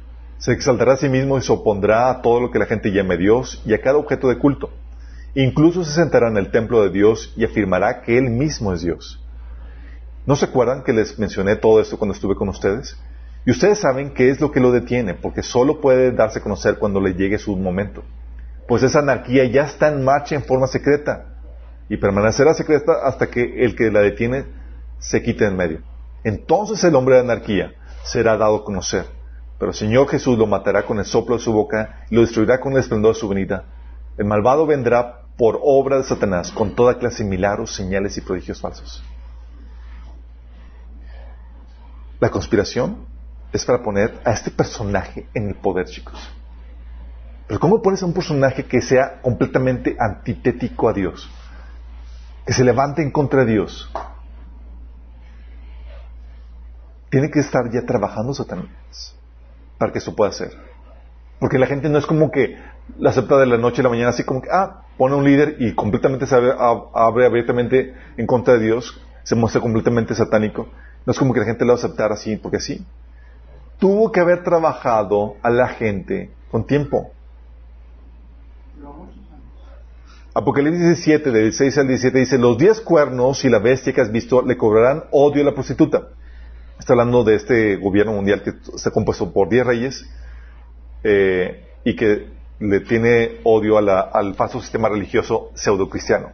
se exaltará a sí mismo y se opondrá a todo lo que la gente llame Dios y a cada objeto de culto. Incluso se sentará en el templo de Dios y afirmará que Él mismo es Dios. ¿No se acuerdan que les mencioné todo esto cuando estuve con ustedes? Y ustedes saben qué es lo que lo detiene, porque solo puede darse a conocer cuando le llegue su momento. Pues esa anarquía ya está en marcha en forma secreta y permanecerá secreta hasta que el que la detiene se quite en medio. Entonces el hombre de anarquía será dado a conocer, pero el Señor Jesús lo matará con el soplo de su boca y lo destruirá con el esplendor de su venida. El malvado vendrá por obra de Satanás con toda clase de milagros, señales y prodigios falsos. La conspiración es para poner a este personaje en el poder, chicos. Pero ¿cómo pones a un personaje que sea completamente antitético a Dios? Que se levante en contra de Dios. Tiene que estar ya trabajando Satanás para que eso pueda ser. Porque la gente no es como que la acepta de la noche a la mañana, así como que, ah, pone un líder y completamente se abre, abre abiertamente en contra de Dios, se muestra completamente satánico. No es como que la gente lo va a aceptar así, porque sí tuvo que haber trabajado a la gente con tiempo. Apocalipsis 17, del 6 al 17, dice, los diez cuernos y la bestia que has visto le cobrarán odio a la prostituta. Está hablando de este gobierno mundial que está compuesto por diez reyes eh, y que le tiene odio al falso sistema religioso pseudo-cristiano.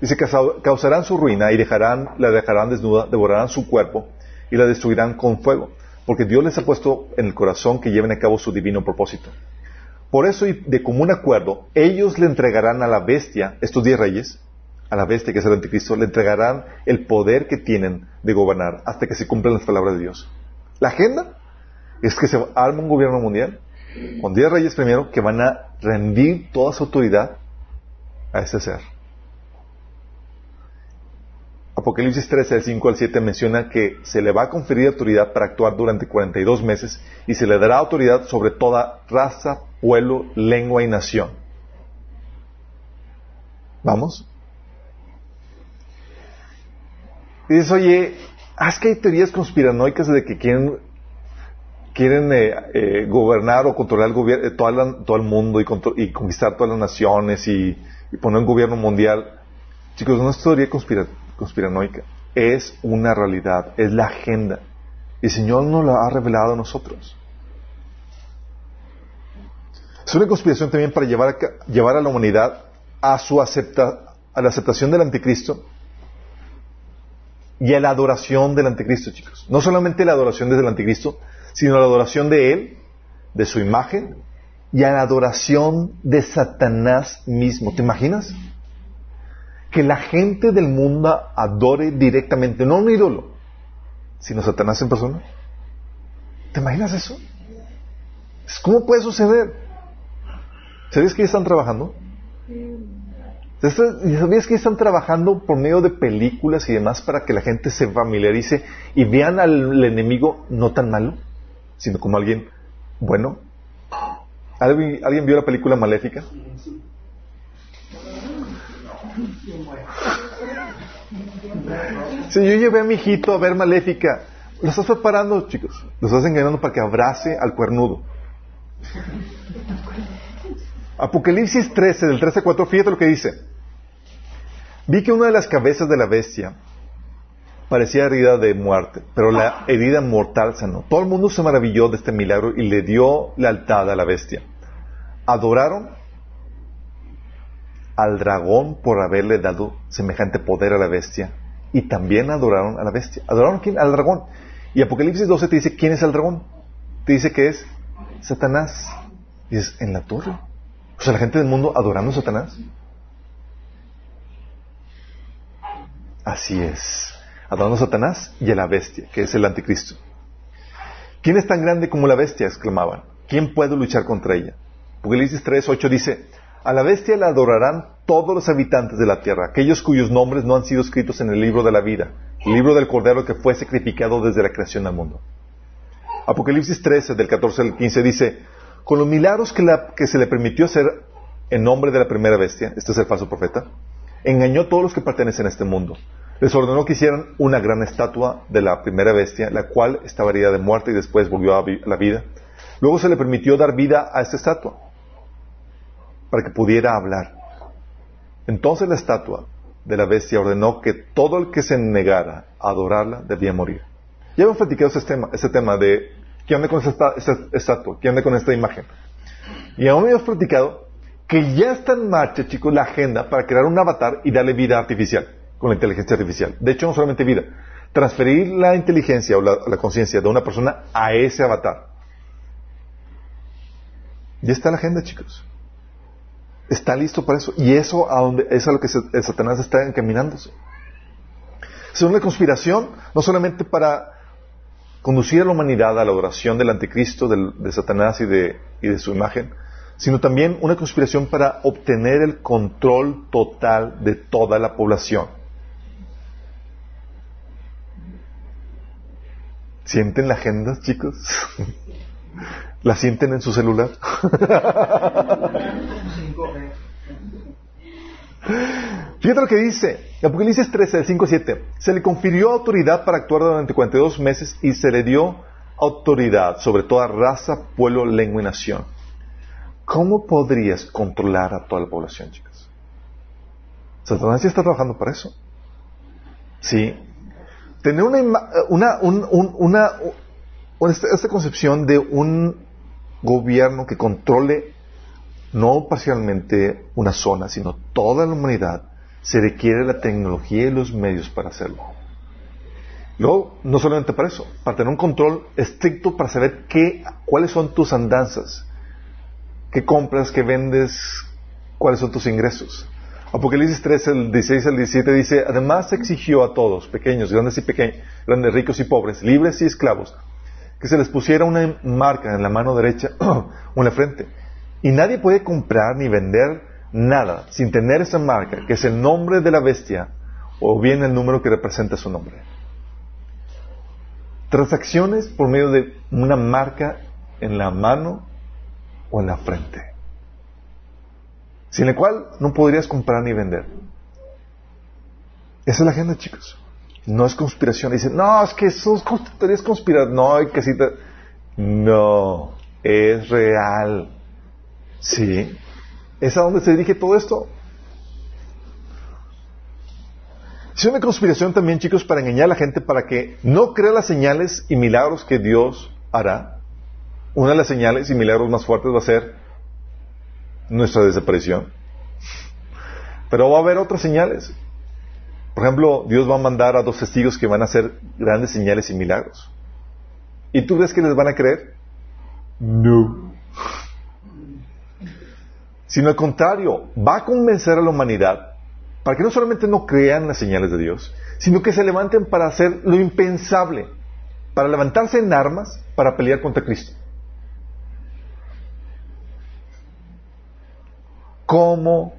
Dice que causarán su ruina y dejarán, la dejarán desnuda, devorarán su cuerpo y la destruirán con fuego porque Dios les ha puesto en el corazón que lleven a cabo su divino propósito. Por eso, y de común acuerdo, ellos le entregarán a la bestia, estos diez reyes, a la bestia que es el anticristo, le entregarán el poder que tienen de gobernar hasta que se cumplan las palabras de Dios. La agenda es que se arme un gobierno mundial con diez reyes primero que van a rendir toda su autoridad a ese ser. Apocalipsis 13, del 5 al 7 menciona que se le va a conferir autoridad para actuar durante 42 meses y se le dará autoridad sobre toda raza, pueblo, lengua y nación. ¿Vamos? Y dices, oye, ¿es que hay teorías conspiranoicas de que quieren, quieren eh, eh, gobernar o controlar el eh, todo, el mundo y, conquistar todas las naciones y, poner un gobierno mundial? Chicos, no es teoría conspiranoica conspiranoica, es una realidad, es la agenda. Y el Señor nos la ha revelado a nosotros. Es una conspiración también para llevar a, llevar a la humanidad a su acepta, a la aceptación del anticristo y a la adoración del anticristo, chicos. No solamente la adoración desde el anticristo, sino la adoración de él, de su imagen, y a la adoración de Satanás mismo. ¿Te imaginas? que la gente del mundo adore directamente, no un ídolo, sino Satanás en persona. ¿Te imaginas eso? ¿Cómo puede suceder? ¿Sabías que ya están trabajando? ¿Sabías que están trabajando por medio de películas y demás para que la gente se familiarice y vean al enemigo no tan malo, sino como alguien bueno? ¿Alguien, ¿alguien vio la película Maléfica? Si yo llevé a mi hijito a ver Maléfica, lo estás preparando, chicos. Lo estás engañando para que abrace al cuernudo. Apocalipsis 13, del 13 a 4, fíjate lo que dice. Vi que una de las cabezas de la bestia parecía herida de muerte, pero la herida mortal sanó. Todo el mundo se maravilló de este milagro y le dio lealtad a la bestia. Adoraron al dragón por haberle dado semejante poder a la bestia y también adoraron a la bestia. ¿Adoraron quién? Al dragón. Y Apocalipsis 12 te dice quién es el dragón. Te dice que es Satanás. Y dices, en la torre. O sea, la gente del mundo adorando a Satanás. Así es. Adorando a Satanás y a la bestia, que es el anticristo. ¿Quién es tan grande como la bestia? exclamaban. ¿Quién puede luchar contra ella? Apocalipsis 3, 8 dice, a la bestia la adorarán todos los habitantes de la tierra, aquellos cuyos nombres no han sido escritos en el libro de la vida, el libro del Cordero que fue sacrificado desde la creación del mundo. Apocalipsis 13, del 14 al 15, dice, con los milagros que, que se le permitió hacer en nombre de la primera bestia, este es el falso profeta, engañó a todos los que pertenecen a este mundo. Les ordenó que hicieran una gran estatua de la primera bestia, la cual estaba herida de muerte y después volvió a la vida. Luego se le permitió dar vida a esta estatua para que pudiera hablar. Entonces la estatua de la bestia ordenó que todo el que se negara a adorarla debía morir. Ya hemos platicado este tema, este tema de qué onda con esta, estatua, qué onda con esta imagen. Y aún hemos platicado que ya está en marcha, chicos, la agenda para crear un avatar y darle vida artificial con la inteligencia artificial. De hecho, no solamente vida, transferir la inteligencia o la, conciencia de una persona a ese avatar. Ya está la agenda, chicos. Está listo para eso. Y eso a donde, es a lo que Satanás está encaminándose. Es una conspiración, no solamente para conducir a la humanidad a la oración del anticristo, de Satanás y de, y de su imagen, sino también una conspiración para obtener el control total de toda la población. ¿Sienten la agenda, chicos? ¿La sienten en su celular? Fíjate lo que dice, Apocalipsis 13, 5 7. Se le confirió autoridad para actuar durante 42 meses y se le dio autoridad sobre toda raza, pueblo, lengua y nación. ¿Cómo podrías controlar a toda la población, chicos? Satanás ya está trabajando para eso. Sí. Tener una, una, una, esta concepción de un gobierno que controle no parcialmente una zona, sino toda la humanidad, se requiere la tecnología y los medios para hacerlo. Luego, no solamente para eso, para tener un control estricto para saber qué, cuáles son tus andanzas, qué compras, qué vendes, cuáles son tus ingresos. Apocalipsis 3, el 16 al 17 dice, además exigió a todos, pequeños, grandes y pequeños, grandes, ricos y pobres, libres y esclavos, que se les pusiera una marca en la mano derecha o en la frente y nadie puede comprar ni vender nada sin tener esa marca, que es el nombre de la bestia o bien el número que representa su nombre. Transacciones por medio de una marca en la mano o en la frente, sin la cual no podrías comprar ni vender. Esa es la agenda, chicos. No es conspiración. Dicen, no, es que son teorías conspirar. No, hay que No, es real. Sí. ¿Es a dónde se dirige todo esto? Es una conspiración también, chicos, para engañar a la gente para que no crea las señales y milagros que Dios hará. Una de las señales y milagros más fuertes va a ser nuestra desaparición. Pero va a haber otras señales. Por ejemplo, Dios va a mandar a dos testigos que van a hacer grandes señales y milagros. ¿Y tú crees que les van a creer? No sino al contrario, va a convencer a la humanidad para que no solamente no crean las señales de Dios, sino que se levanten para hacer lo impensable, para levantarse en armas para pelear contra Cristo. ¿Cómo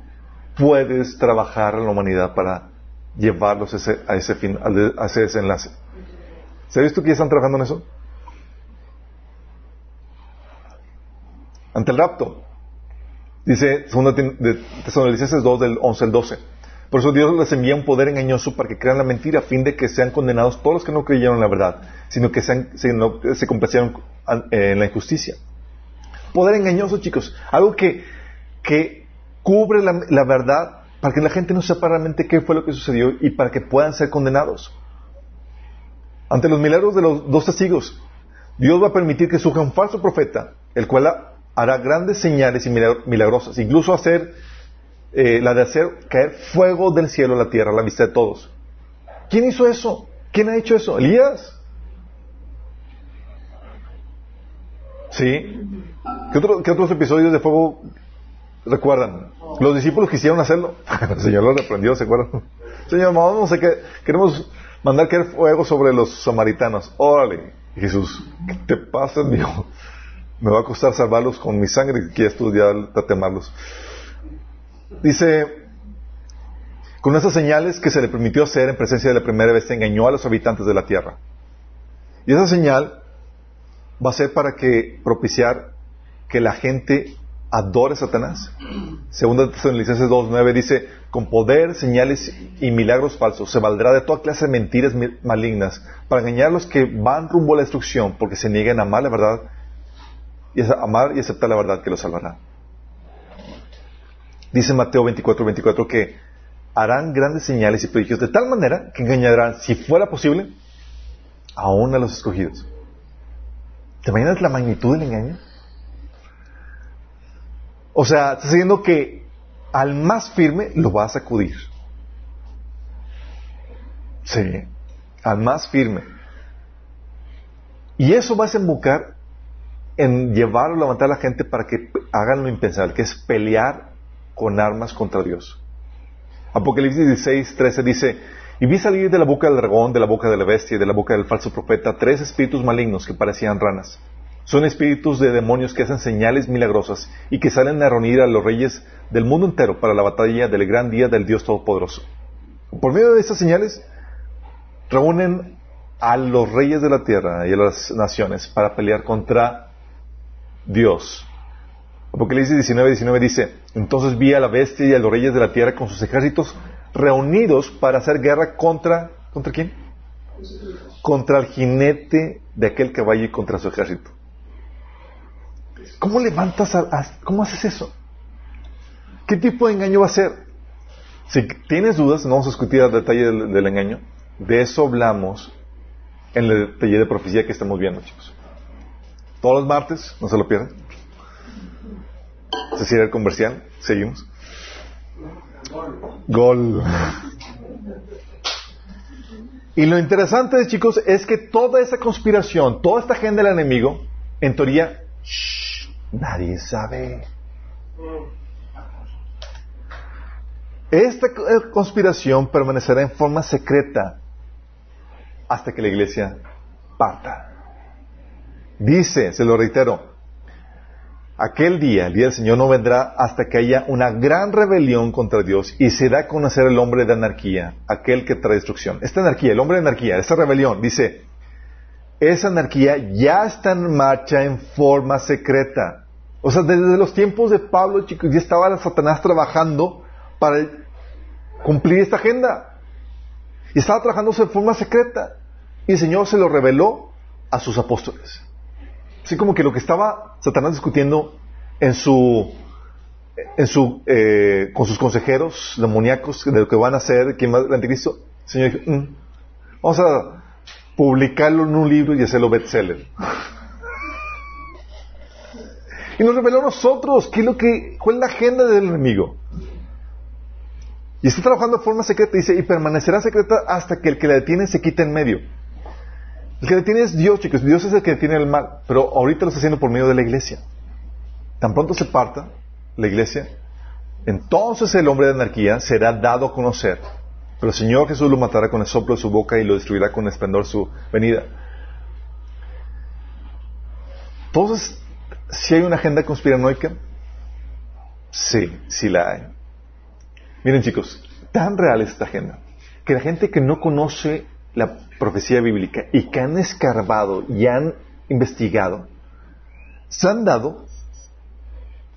puedes trabajar en la humanidad para llevarlos a ese, a ese, fin, a ese desenlace? ¿Se ha visto que ya están trabajando en eso? Ante el rapto, Dice 2 Tesalonicenses 2 del 11 al 12. Por eso Dios les envía un poder engañoso para que crean la mentira, a fin de que sean condenados todos los que no creyeron la verdad, sino que sean, se, complacieron en la injusticia. Poder engañoso, chicos. Algo que, que cubre la, verdad para que la gente no sepa realmente qué fue lo que sucedió y para que puedan ser condenados. Ante los milagros de los dos testigos, Dios va a permitir que surja un falso profeta, el cual hará grandes señales y milagrosas, incluso hacer eh, la de hacer caer fuego del cielo a la tierra a la vista de todos. ¿Quién hizo eso? ¿Quién ha hecho eso? ¿Elías? ¿Sí? ¿Qué, otros episodios de fuego recuerdan? Los discípulos quisieron hacerlo. El Señor los reprendió, ¿se acuerdan? Señor, vamos a que queremos mandar caer fuego sobre los samaritanos. Órale, Jesús, ¿qué te pasa, Dios? me va a costar salvarlos con mi sangre que estudiar tatemarlos. Dice, con esas señales que se le permitió hacer en presencia de la primera vez, se engañó a los habitantes de la tierra. Y esa señal va a ser para que propiciar que la gente adore a Satanás. Segunda Tesalonicenses 2.9 dice, con poder, señales y milagros falsos se valdrá de toda clase de mentiras malignas para engañar a los que van rumbo a la destrucción porque se niegan a amar la verdad y amar y aceptar la verdad que lo salvará. Dice Mateo 24, 24 que harán grandes señales y prodigios de tal manera que engañarán, si fuera posible, aún a los escogidos. ¿Te imaginas la magnitud del engaño? O sea, está diciendo que al más firme lo va a sacudir. Sí, al más firme. Y eso va a desembocar en llevar o levantar a la gente para que hagan lo impensable, que es pelear con armas contra Dios. Apocalipsis 16, 13 dice, y vi salir de la boca del dragón, de la boca de la bestia y de la boca del falso profeta tres espíritus malignos que parecían ranas. Son espíritus de demonios que hacen señales milagrosas y que salen a reunir a los reyes del mundo entero para la batalla del gran día del Dios Todopoderoso. Por medio de estas señales, reúnen a los reyes de la tierra y a las naciones para pelear contra Dios. Apocalipsis 19, 19 dice, entonces vi a la bestia y a los reyes de la tierra con sus ejércitos reunidos para hacer guerra contra, ¿contra quién? Contra el jinete de aquel caballo y contra su ejército. ¿Cómo levantas, cómo haces eso? ¿Qué tipo de engaño va a ser? Si tienes dudas, no vamos a discutir el detalle del, engaño. De eso hablamos en el taller de profecía que estamos viendo, chicos. Todos los martes, no se lo pierdan. Se cierra el comercial, seguimos. Gol. Y lo interesante, chicos, es que toda esa conspiración, toda esta agenda del enemigo, en teoría, nadie sabe. Esta conspiración permanecerá en forma secreta hasta que la iglesia parta. Dice, se lo reitero, aquel día, el día del Señor no vendrá hasta que haya una gran rebelión contra Dios y se da a conocer el hombre de anarquía, aquel que trae destrucción. Esta anarquía, el hombre de anarquía, esta rebelión, dice, esa anarquía ya está en marcha en forma secreta. O sea, desde los tiempos de Pablo, chicos, ya estaba Satanás trabajando para cumplir esta agenda. Y estaba trabajando en forma secreta. Y el Señor se lo reveló a sus apóstoles. Así como que lo que estaba Satanás discutiendo en su, en su, eh, con sus consejeros demoníacos de lo que van a hacer, quién va el anticristo, el Señor dijo, mm, vamos a publicarlo en un libro y hacerlo bestseller. Y nos reveló a nosotros qué es lo que, cuál es la agenda del enemigo. Y está trabajando de forma secreta, dice, y permanecerá secreta hasta que el que la detiene se quite en medio. El que detiene es Dios, chicos. Dios es el que detiene el mal. Pero ahorita lo está haciendo por medio de la iglesia. Tan pronto se parta la iglesia, entonces el hombre de anarquía será dado a conocer. Pero el Señor Jesús lo matará con el soplo de su boca y lo destruirá con esplendor su venida. Entonces, si hay una agenda conspiranoica, sí, sí la hay. Miren chicos, tan real es esta agenda, que la gente que no conoce la profecía bíblica y que han escarbado y han investigado, se han dado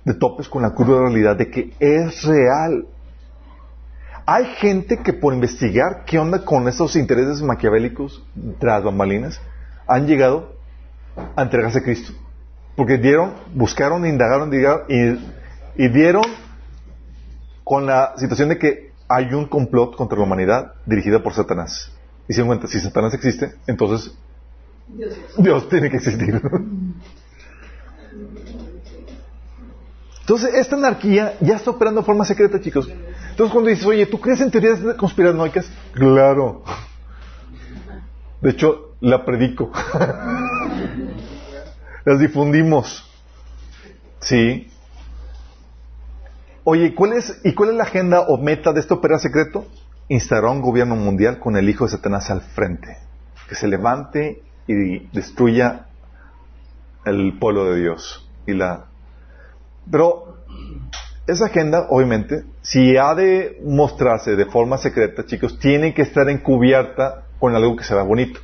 de topes con la cruda realidad de que es real. Hay gente que por investigar qué onda con esos intereses maquiavélicos tras bambalinas, han llegado a entregarse a Cristo. Porque dieron, buscaron, indagaron y, y dieron con la situación de que hay un complot contra la humanidad dirigida por Satanás. Y se cuenta, si Satanás existe, entonces Dios, tiene que existir. Entonces, esta anarquía ya está operando de forma secreta, chicos. Entonces, cuando dices, oye, ¿tú crees en teorías conspiranoicas? Claro. De hecho, la predico. Las difundimos. Sí. Oye, ¿cuál es, ¿y cuál es la agenda o meta de este operar secreto? instauró un gobierno mundial con el hijo de Satanás al frente, que se levante y destruya el pueblo de Dios. Y la... Pero esa agenda, obviamente, si ha de mostrarse de forma secreta, chicos, tiene que estar encubierta con algo que se vea bonito.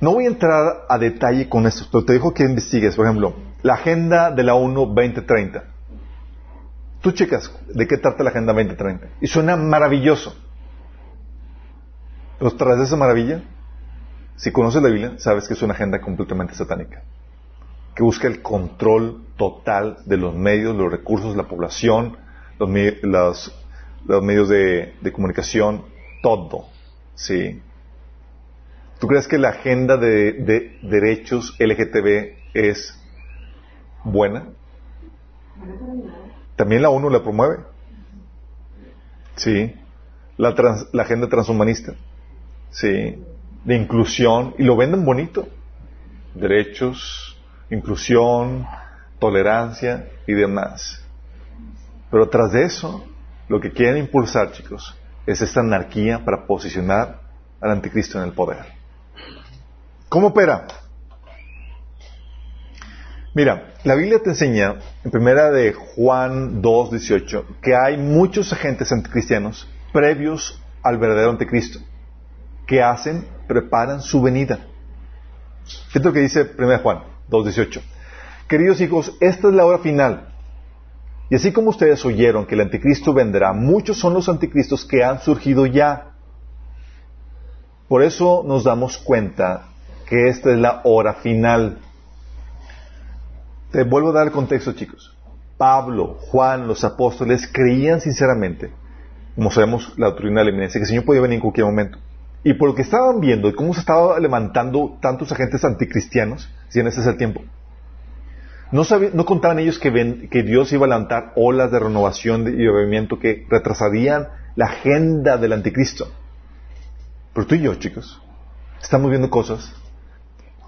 No voy a entrar a detalle con esto, pero te dejo que investigues, por ejemplo, la agenda de la ONU 2030 Tú checas de qué trata la Agenda 2030 y suena maravilloso. Pero tras de esa maravilla, si conoces la Biblia, sabes que es una agenda completamente satánica. que busca el control total de los medios, los recursos, la población, los, medios de, comunicación, todo. ¿sí? ¿Tú crees que la agenda de, derechos LGTB es buena? También la ONU la promueve. Sí. La, la agenda transhumanista. Sí. De inclusión. Y lo venden bonito. Derechos, inclusión, tolerancia y demás. Pero tras de eso, lo que quieren impulsar, chicos, es esta anarquía para posicionar al anticristo en el poder. ¿Cómo opera? Mira, la Biblia te enseña, en primera de Juan 2, 18, que hay muchos agentes anticristianos previos al verdadero anticristo, que hacen, preparan su venida. Fíjate lo que dice primera Juan 2, 18. Queridos hijos, esta es la hora final. Y así como ustedes oyeron que el anticristo vendrá, muchos son los anticristos que han surgido ya. Por eso nos damos cuenta que esta es la hora final. Te vuelvo a dar el contexto, chicos. Pablo, Juan, los apóstoles creían sinceramente, como sabemos la doctrina de la eminencia, que el Señor podía venir en cualquier momento. Y por lo que estaban viendo y cómo se estaba levantando tantos agentes anticristianos, si en ese es el tiempo, no, no contaban ellos que, que, Dios iba a levantar olas de renovación y de movimiento que retrasarían la agenda del anticristo. Pero tú y yo, chicos, estamos viendo cosas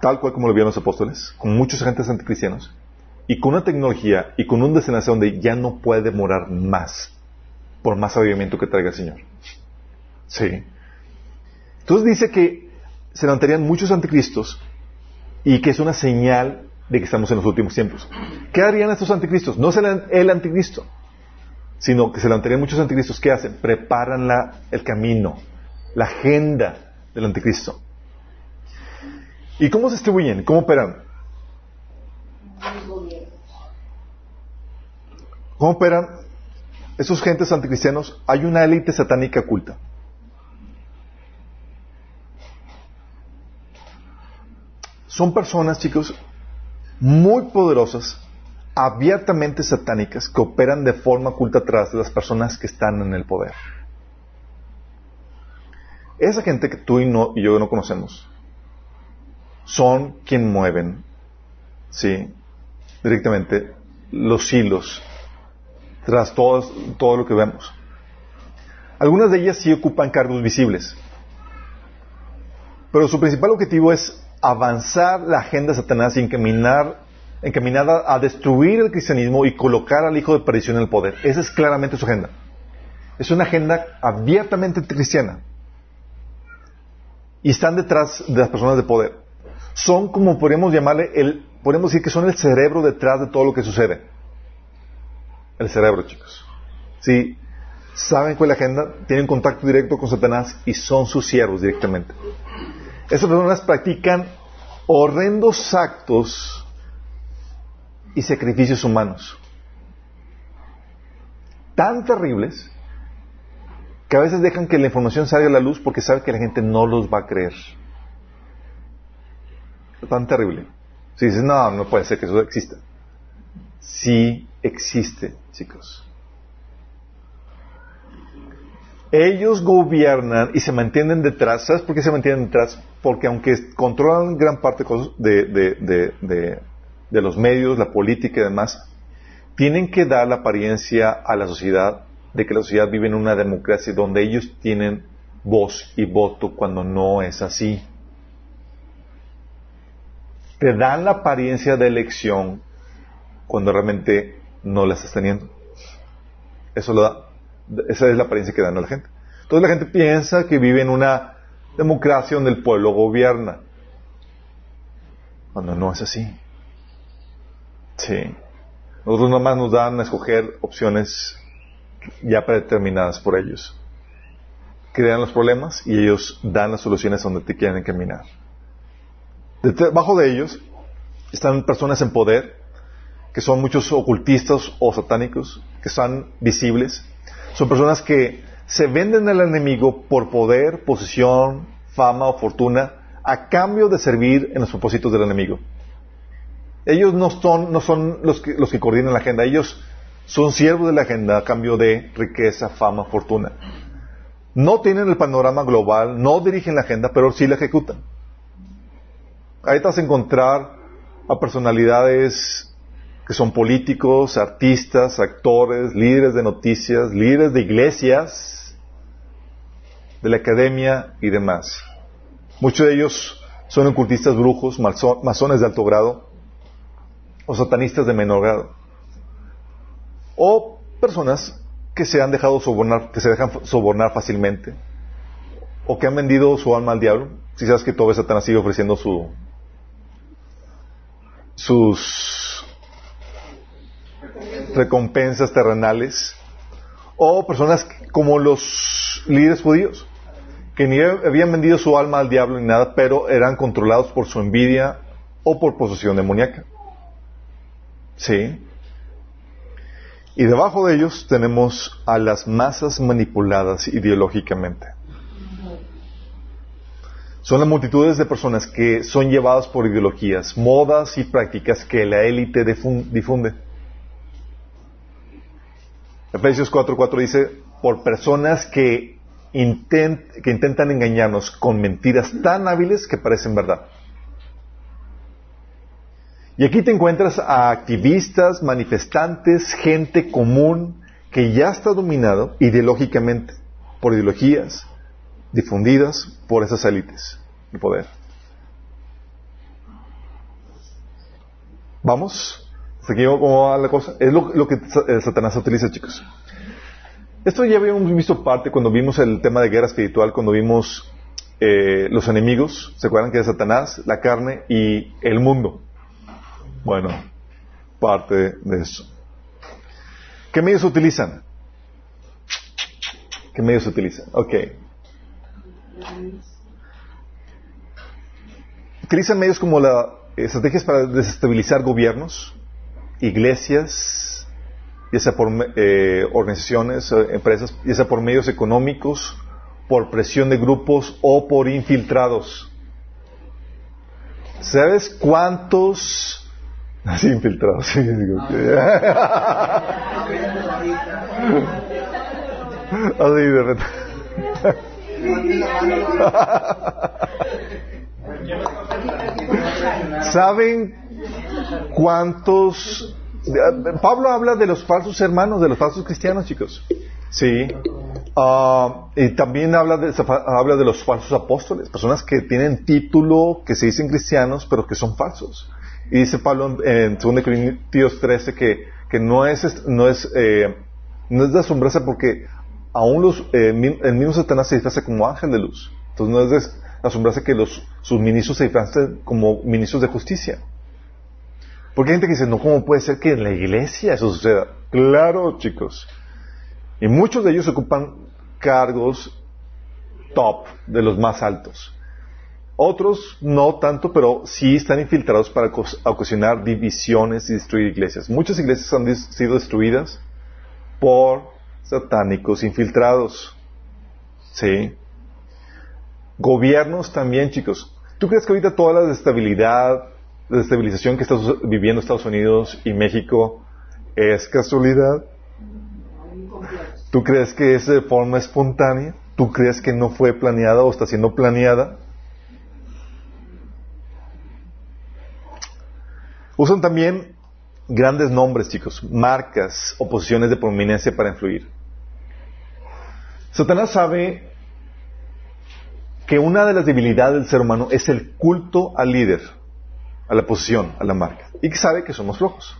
tal cual como lo vieron los apóstoles, con muchos agentes anticristianos, y con una tecnología y con un desenlace donde ya no puede demorar más, por más avivamiento que traiga el Señor. Sí. Entonces dice que se levantarían muchos anticristos y que es una señal de que estamos en los últimos tiempos. ¿Qué harían estos anticristos? No serán el anticristo, sino que se levantarían muchos anticristos. ¿Qué hacen? Preparan el camino, la agenda del anticristo. ¿Y cómo se distribuyen? ¿Cómo operan? ¿Cómo operan esos gentes anticristianos? Hay una élite satánica oculta. Son personas, chicos, muy poderosas, abiertamente satánicas, que operan de forma oculta atrás de las personas que están en el poder. Esa gente que tú y, no, y yo no conocemos, son quien mueven, ¿sí? Directamente los hilos tras todo, todo lo que vemos. Algunas de ellas sí ocupan cargos visibles, pero su principal objetivo es avanzar la agenda Satanás y encaminar, encaminada a destruir el cristianismo y colocar al hijo de perdición en el poder. Esa es claramente su agenda. Es una agenda abiertamente cristiana. Y están detrás de las personas de poder son como podemos llamarle, el, podemos decir que son el cerebro detrás de todo lo que sucede. El cerebro, chicos. Sí, saben cuál es la agenda, tienen contacto directo con Satanás y son sus siervos directamente. Esas personas practican horrendos actos y sacrificios humanos. Tan terribles que a veces dejan que la información salga a la luz porque saben que la gente no los va a creer tan terrible. Si dices, no, no puede ser que eso exista. Sí existe, chicos. Ellos gobiernan y se mantienen detrás. ¿Sabes por qué se mantienen detrás? Porque aunque controlan gran parte de, los medios, la política y demás, tienen que dar la apariencia a la sociedad de que la sociedad vive en una democracia donde ellos tienen voz y voto cuando no es así te dan la apariencia de elección cuando realmente no la estás teniendo. Eso lo da, esa es la apariencia que dan a la gente. Entonces la gente piensa que vive en una democracia donde el pueblo gobierna. Cuando no es así. Sí. Nosotros nomás nos dan a escoger opciones ya predeterminadas por ellos. Crean los problemas y ellos dan las soluciones donde te quieren encaminar. Debajo de ellos están personas en poder, que son muchos ocultistas o satánicos, que están visibles. Son personas que se venden al enemigo por poder, posición, fama o fortuna, a cambio de servir en los propósitos del enemigo. Ellos no son, no son los, que, los que coordinan la agenda, ellos son siervos de la agenda a cambio de riqueza, fama, fortuna. No tienen el panorama global, no dirigen la agenda, pero sí la ejecutan. Ahí te vas a encontrar a personalidades que son políticos, artistas, actores, líderes de noticias, líderes de iglesias, de la academia y demás. Muchos de ellos son ocultistas brujos, masones de alto grado o satanistas de menor grado. O personas que se han dejado sobornar, que se dejan sobornar fácilmente o que han vendido su alma al diablo. Si sabes que todo Satanás sigue ofreciendo su, sus recompensas terrenales, o personas como los líderes judíos, que ni habían vendido su alma al diablo ni nada, pero eran controlados por su envidia o por posesión demoníaca. ¿Sí? Y debajo de ellos tenemos a las masas manipuladas ideológicamente. Son las multitudes de personas que son llevadas por ideologías, modas y prácticas que la élite difunde. Efesios 4:4 dice, por personas que, que intentan engañarnos con mentiras tan hábiles que parecen verdad. Y aquí te encuentras a activistas, manifestantes, gente común que ya está dominado ideológicamente por ideologías, difundidas por esas élites de poder. ¿Vamos? aquí cómo va la cosa? Es lo, que eh, Satanás utiliza, chicos. Esto ya habíamos visto parte cuando vimos el tema de guerra espiritual, cuando vimos eh, los enemigos, ¿se acuerdan que es Satanás, la carne y el mundo? Bueno, parte de eso. ¿Qué medios utilizan? ¿Qué medios utilizan? Ok. Utilizan medios como las estrategias para desestabilizar gobiernos, iglesias, ya sea por eh, organizaciones, eh, empresas, ya sea por medios económicos, por presión de grupos o por infiltrados. ¿Sabes cuántos así infiltrados? Sí, así de repente. ¿Saben cuántos... Pablo habla de los falsos hermanos, de los falsos cristianos, chicos. Sí. Ah, y también habla de, habla de los falsos apóstoles, personas que tienen título, que se dicen cristianos, pero que son falsos. Y dice Pablo en 2 Corintios 13 que, que no es, no es, eh, no es de asombrarse porque aún los, eh, el mismo Satanás se disfraza como ángel de luz. Entonces no es de asombrarse que los, sus ministros se disfracen como ministros de justicia. Porque hay gente que dice, no, ¿cómo puede ser que en la iglesia eso suceda? Claro, chicos. Y muchos de ellos ocupan cargos top, de los más altos. Otros no tanto, pero sí están infiltrados para ocasionar divisiones y destruir iglesias. Muchas iglesias han sido destruidas por satánicos infiltrados. ¿Sí? Gobiernos también, chicos. ¿Tú crees que ahorita toda la desestabilidad, la desestabilización que está viviendo Estados Unidos y México es casualidad? ¿Tú crees que es de forma espontánea? ¿Tú crees que no fue planeada o está siendo planeada? Usan también grandes nombres, chicos, marcas o posiciones de prominencia para influir. Satanás sabe que una de las debilidades del ser humano es el culto al líder, a la posición, a la marca, y que sabe que somos flojos.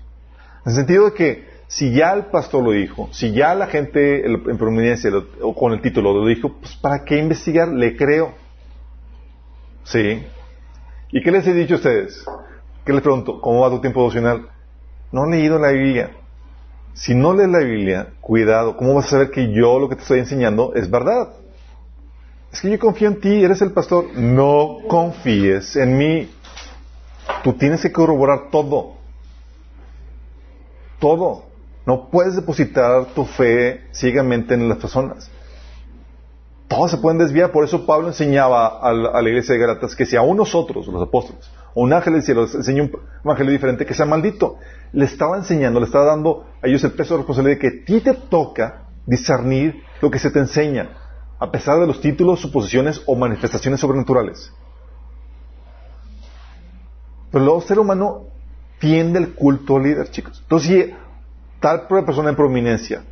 En el sentido de que si ya el pastor lo dijo, si ya la gente en prominencia o con el título lo dijo, pues ¿para qué investigar? Le creo. ¿Sí? ¿Y qué les he dicho a ustedes? ¿Qué les pregunto? ¿Cómo va tu tiempo devocional? No he leído la Biblia. Si no lees la Biblia, cuidado, ¿cómo vas a saber que yo lo que te estoy enseñando es verdad? Es que yo confío en ti, eres el pastor. No confíes en mí. Tú tienes que corroborar todo. Todo. No puedes depositar tu fe ciegamente en las personas. Todos se pueden desviar. Por eso Pablo enseñaba a la, iglesia de Galatas que si aún nosotros, los apóstoles, o un ángel del cielo les enseña un evangelio diferente, que sea maldito. Le estaba enseñando, le estaba dando a ellos el peso de responsabilidad de que a ti te toca discernir lo que se te enseña, a pesar de los títulos, suposiciones o manifestaciones sobrenaturales. Pero el ser humano tiende el culto al líder, chicos. Entonces, si tal persona en prominencia,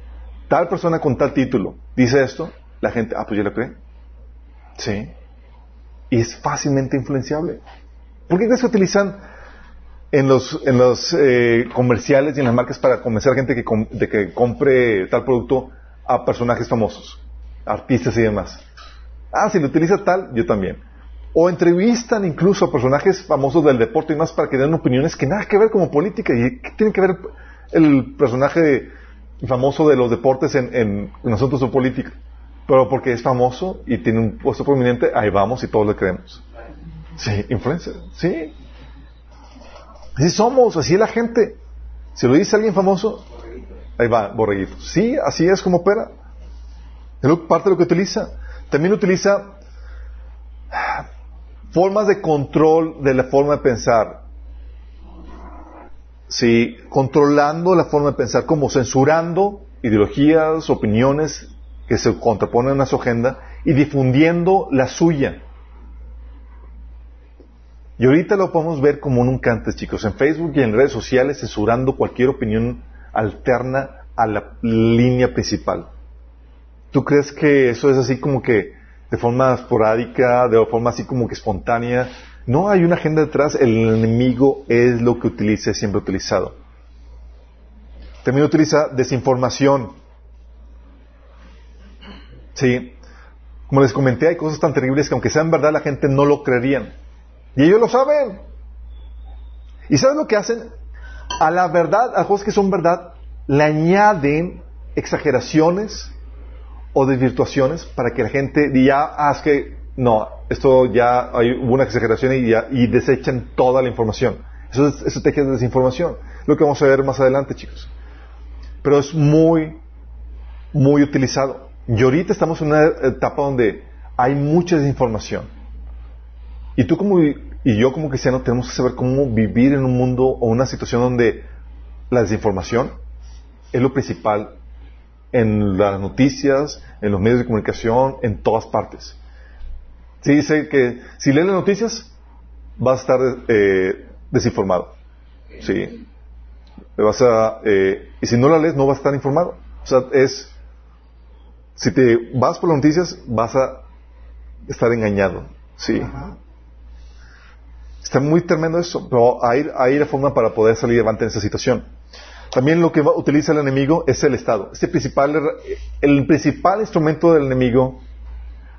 tal persona con tal título, dice esto, la gente, ah, pues ya lo cree. Sí. Y es fácilmente influenciable. ¿Por qué crees utilizan en los, en los eh, comerciales y en las marcas para convencer a gente que de que compre tal producto a personajes famosos, artistas y demás? Ah, si lo utiliza tal, yo también. O entrevistan incluso a personajes famosos del deporte y más para que den opiniones que nada que ver como política. ¿Y qué tiene que ver el personaje famoso de los deportes en, en, en asuntos de política? Pero porque es famoso y tiene un puesto prominente, ahí vamos y todos le creemos. Sí, influencer, sí. Así somos, así es la gente. Si lo dice alguien famoso, ahí va, borreguito. Sí, así es como opera. Es parte de lo que utiliza. También utiliza formas de control de la forma de pensar. Sí, controlando la forma de pensar, como censurando ideologías, opiniones que se contraponen a su agenda y difundiendo la suya. Y ahorita lo podemos ver como nunca antes, chicos, en Facebook y en redes sociales censurando cualquier opinión alterna a la línea principal. ¿Tú crees que eso es así como que de forma esporádica, de forma así como que espontánea? No hay una agenda detrás, el enemigo es lo que utiliza, siempre utilizado. También utiliza desinformación. Sí. Como les comenté, hay cosas tan terribles que aunque sean verdad, la gente no lo creerían. Y ellos lo saben. ¿Y saben lo que hacen? A la verdad, a cosas que son verdad, le añaden exageraciones o desvirtuaciones para que la gente diga, ah, es que no, esto ya hay, una exageración y, ya, y desechan toda la información. Eso es estrategia de desinformación. Lo que vamos a ver más adelante, chicos. Pero es muy, muy utilizado. Y ahorita estamos en una etapa donde hay mucha desinformación. Y tú como y yo como cristiano tenemos que saber cómo vivir en un mundo o una situación donde la desinformación es lo principal en las noticias, en los medios de comunicación, en todas partes. Se dice que si lees las noticias vas a estar eh, desinformado. Sí. Vas a, eh, y si no la lees no vas a estar informado. O sea, es si te vas por las noticias, vas a estar engañado. Sí. Está muy tremendo eso, pero hay, hay la forma para poder salir adelante en esa situación. También lo que utiliza el enemigo es el Estado. Este principal, el principal instrumento del enemigo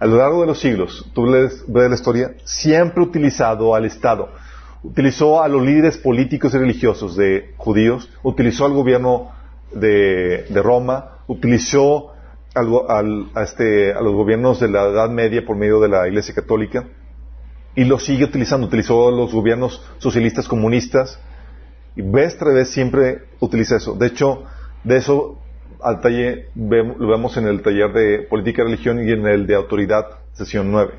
a lo largo de los siglos, tú ves la historia, siempre utilizado al Estado. Utilizó a los líderes políticos y religiosos de judíos, utilizó al gobierno de, de Roma, utilizó este, a los gobiernos de la Edad Media por medio de la Iglesia Católica y lo sigue utilizando. Utilizó los gobiernos socialistas comunistas y vez tras vez siempre utiliza eso. De hecho, de eso al taller, lo vemos en el taller de política y religión y en el de autoridad, sesión 9.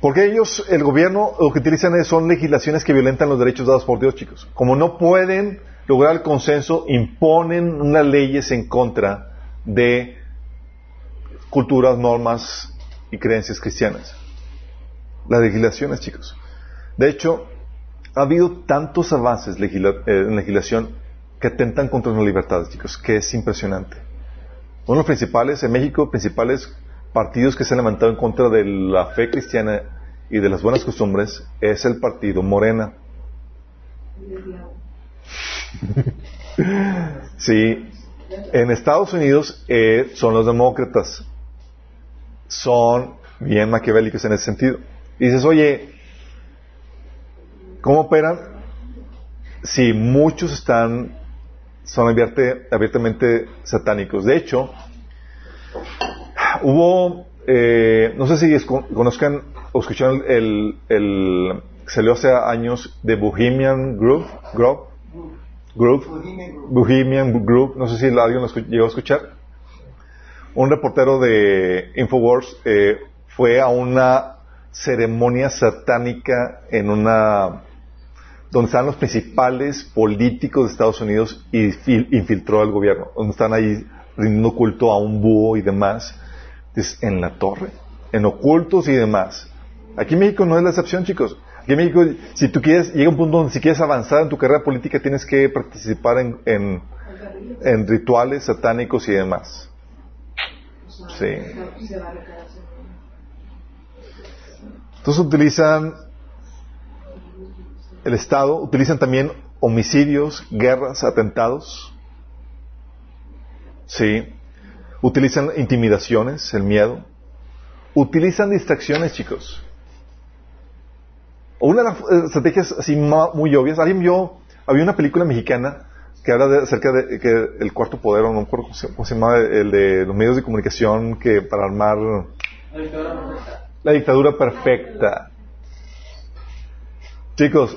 Porque ellos, el gobierno, lo que utilizan son legislaciones que violentan los derechos dados por Dios, chicos. Como no pueden lograr el consenso, imponen unas leyes en contra de culturas, normas y creencias cristianas. Las legislaciones, chicos. De hecho, ha habido tantos avances eh, en legislación que atentan contra las libertades, chicos, que es impresionante. Uno de los principales, en México, principales partidos que se han levantado en contra de la fe cristiana y de las buenas costumbres es el partido Morena. sí, en Estados Unidos eh, son los demócratas. Son bien maquiavélicos en ese sentido. Y dices, oye, ¿cómo operan? Si muchos están, son abiertamente satánicos. De hecho, hubo, eh, no sé si conozcan o escucharon el, el, salió hace años de Bohemian Group, Group Group, Bohemian Group, no sé si alguien lo llegó a escuchar. Un reportero de Infowars eh, fue a una ceremonia satánica en una donde están los principales políticos de Estados Unidos y infiltró al gobierno, donde están ahí rindiendo culto a un búho y demás, en la torre, en ocultos y demás. Aquí México no es la excepción, chicos. Aquí en México, si tú quieres, llega un punto donde si quieres avanzar en tu carrera política, tienes que participar en, en, rituales satánicos y demás. Sí. Entonces utilizan el Estado, utilizan también homicidios, guerras, atentados. Sí. Utilizan intimidaciones, el miedo. Utilizan distracciones, chicos. Una de las eh, estrategias así muy obvias, alguien vio, había una película mexicana que habla de, acerca de que el cuarto poder, o no recuerdo cómo se llama, el de los medios de comunicación que para armar la dictadura perfecta. Chicos,